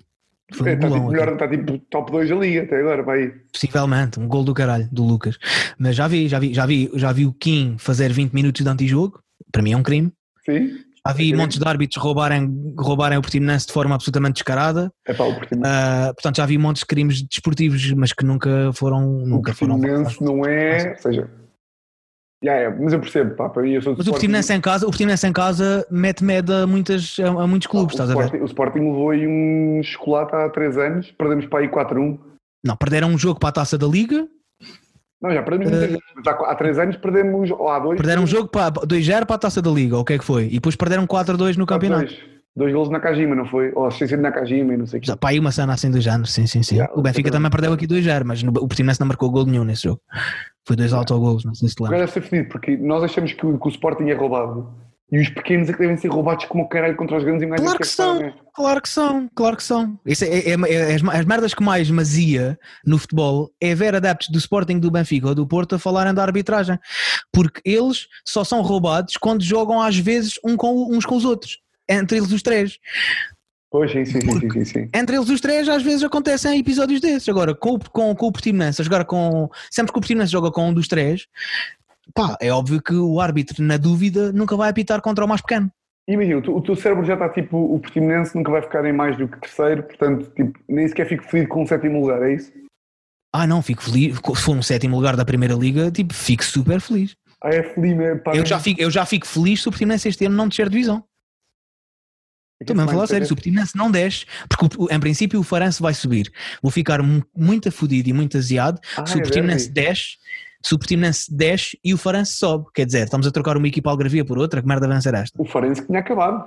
Foi é, um tá golão, tipo melhor, está tipo top 2 da liga até agora, vai. Possivelmente, um gol do caralho, do Lucas. Mas já vi, já vi, já vi, já vi o Kim fazer 20 minutos de antijogo, para mim é um crime. Sim. Já vi é montes de árbitros roubarem, roubarem o Portimonense de forma absolutamente descarada. É pá, o Uh, portanto, já vi montes de crimes desportivos, mas que nunca foram. Nunca o Portimonense foram, não é. Ou seja, Yeah, yeah, mas eu percebo, pá, para mim eu sou Mas o Portimonense em casa, o Portimonense em casa mete medo a, muitas, a, a muitos clubes, ah, estás Sporting, a ver? O Sporting levou aí um chocolate há 3 anos, perdemos para aí 4-1. Não, perderam um jogo para a taça da Liga. Não, já perdemos uh, vezes, há, há 3 anos perdemos, ou há 2. Perderam um jogo para 2-0 para a taça da Liga, o que é que foi? E depois perderam 4-2 no campeonato. Dois golos na Nakajima, não foi? Ou assistência de Nakajima e não sei o que. Pá, aí uma cena assim do género, sim, sim, sim. Yeah, o Benfica também perdeu aqui 2-0, mas no- o Portimonense não marcou gol nenhum nesse jogo. Foi dois autogolos, não sei se te Agora deve ser fedido, porque nós achamos que o, que o Sporting é roubado. E os pequenos é que devem ser roubados como o caralho contra os grandes e mais Claro é que são. né? Claro que são, claro que são. Isso é, é- é- as, as merdas que mais mazia no futebol é ver adeptos do Sporting, do Benfica ou do Porto a falarem da arbitragem. Porque eles só são roubados quando jogam às vezes um com- uns com os outros. Entre eles os três. Pois, sim, sim, sim, sim, sim. Entre eles os três, às vezes acontecem episódios desses. Agora, com, o- com, com o Portimonense, a jogar com. Sempre que o Portimonense joga com um dos três, pá, é óbvio que o árbitro, na dúvida, nunca vai apitar contra o mais pequeno. Imagina, o, teu- cérebro já está tipo, o Portimonense nunca vai ficar em mais do que terceiro, portanto, tipo, nem sequer fico feliz com o sétimo lugar, é isso? Ah, não, fico feliz. Se for um sétimo lugar da primeira liga, tipo, fico super feliz. Ah, é feliz? Pá, Eu já fico, eu já fico feliz se o Portimonense este ano não descer divisão. Estou mesmo a falar sério, se o Portimonense não desce, porque em princípio o Farense vai subir. Vou ficar mu- muito afodido e muito aziado Ah, se o é Portimonense derby. desce, se o Portimonense desce e o Farense sobe. Quer dizer, estamos a trocar uma equipa algravia por outra, que merda vai ser esta? O Farense que tinha acabado.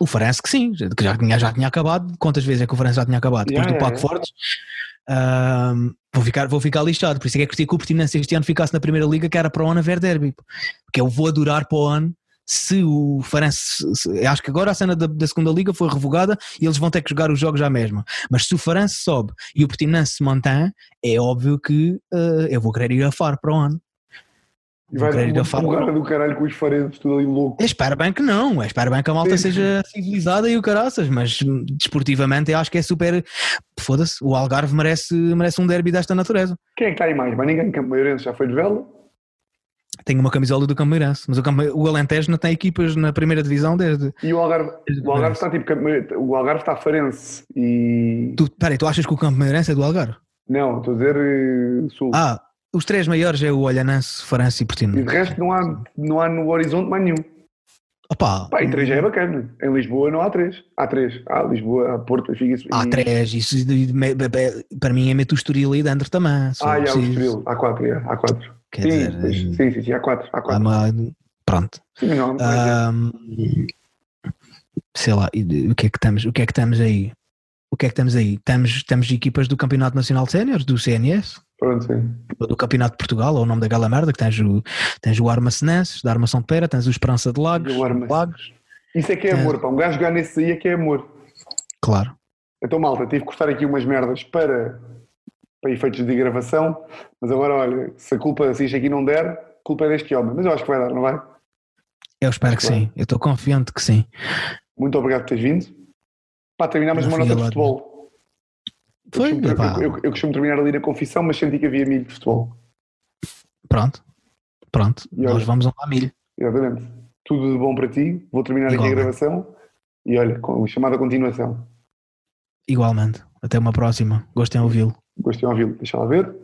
O Farense que sim, que já tinha, já tinha acabado. Quantas vezes é que o Farense já tinha acabado? Depois Yeah, do Paco yeah. Fortes. ahm, vou, ficar, vou ficar lixado, por isso é que é que o Portimonense este ano ficasse na primeira liga, que era para o ano haver derby. Porque eu vou adorar para o ano se o Farense. se- acho que agora a cena da, da segunda liga foi revogada e eles vão ter que jogar os jogos à mesma. Mas se o Farense sobe e o Portimonense se mantém, é óbvio que ah, eu vou querer ir a Faro para o ano. E vai dar uma porrada do caralho com os Farenses, tudo ali louco. Eu espero bem que não, eu espero bem que a malta Sim. seja civilizada e o caraças, mas desportivamente eu acho que é super. Foda-se, o Algarve merece, merece um derby desta natureza. Quem é que está aí mais? Mas ninguém, Campo Mairense já foi de vela? Tenho uma camisola do Cameirense, mas o, o Alentejo não tem equipas na primeira divisão desde. E o Algarve, desde o Algarve está tipo, o Algarve está Farense e... Tu, peraí, tu achas que o Cameirense é do Algarve? Não, estou a dizer eh, Sul. Ah, os três maiores é o Olhanense, Farense e E Portino. de resto não há, não há no horizonte mais nenhum. Opa, Pá, e três já é bacana. Em Lisboa não há três. Há três. Há Lisboa, há Porto, Benfica e... há três, isso para mim é meto o Estoril aí dentro também. Ah, e há o. Estoril. Há quatro, é, há quatro. Quer Sim, dizer, pois, sim, sim, sim, há quatro. Há há quatro. uma- pronto. Sim, não, há. Ahm, sei lá, o que é que estamos, o que é que estamos aí? O que é que estamos aí? Temos, temos equipas do Campeonato Nacional de Séniores, do CNS, Pronto, sim. do Campeonato de Portugal, ou o nome daquela merda, que tens o, tens o Armacenenses, da Armação de Pera, tens o Esperança de Lagos. Lagos, Isso é que é É. amor, pá. Um gajo jogar nesse aí é que é amor. claro. Então, malta, tive que cortar aqui umas merdas para, para efeitos de gravação, mas agora, olha, se a culpa, se isto aqui não der, a culpa é deste homem. Mas eu acho que vai dar, não vai? Eu espero que Claro. sim, eu estou confiante que sim. Muito obrigado por teres vindo. Para terminar mais Não uma nota de futebol. Eu Foi, costumo, epá, eu, eu- eu costumo terminar ali na confissão, mas senti que havia milho de futebol. pronto, pronto, E olha- nós vamos a milho. Exatamente. Tudo de bom para ti. Vou terminar aqui a Igualmente. gravação. E olha, com chamada continuação. Igualmente, até uma próxima, gostem de ouvi-lo. Gostei de ouvi-lo. Deixa lá ver.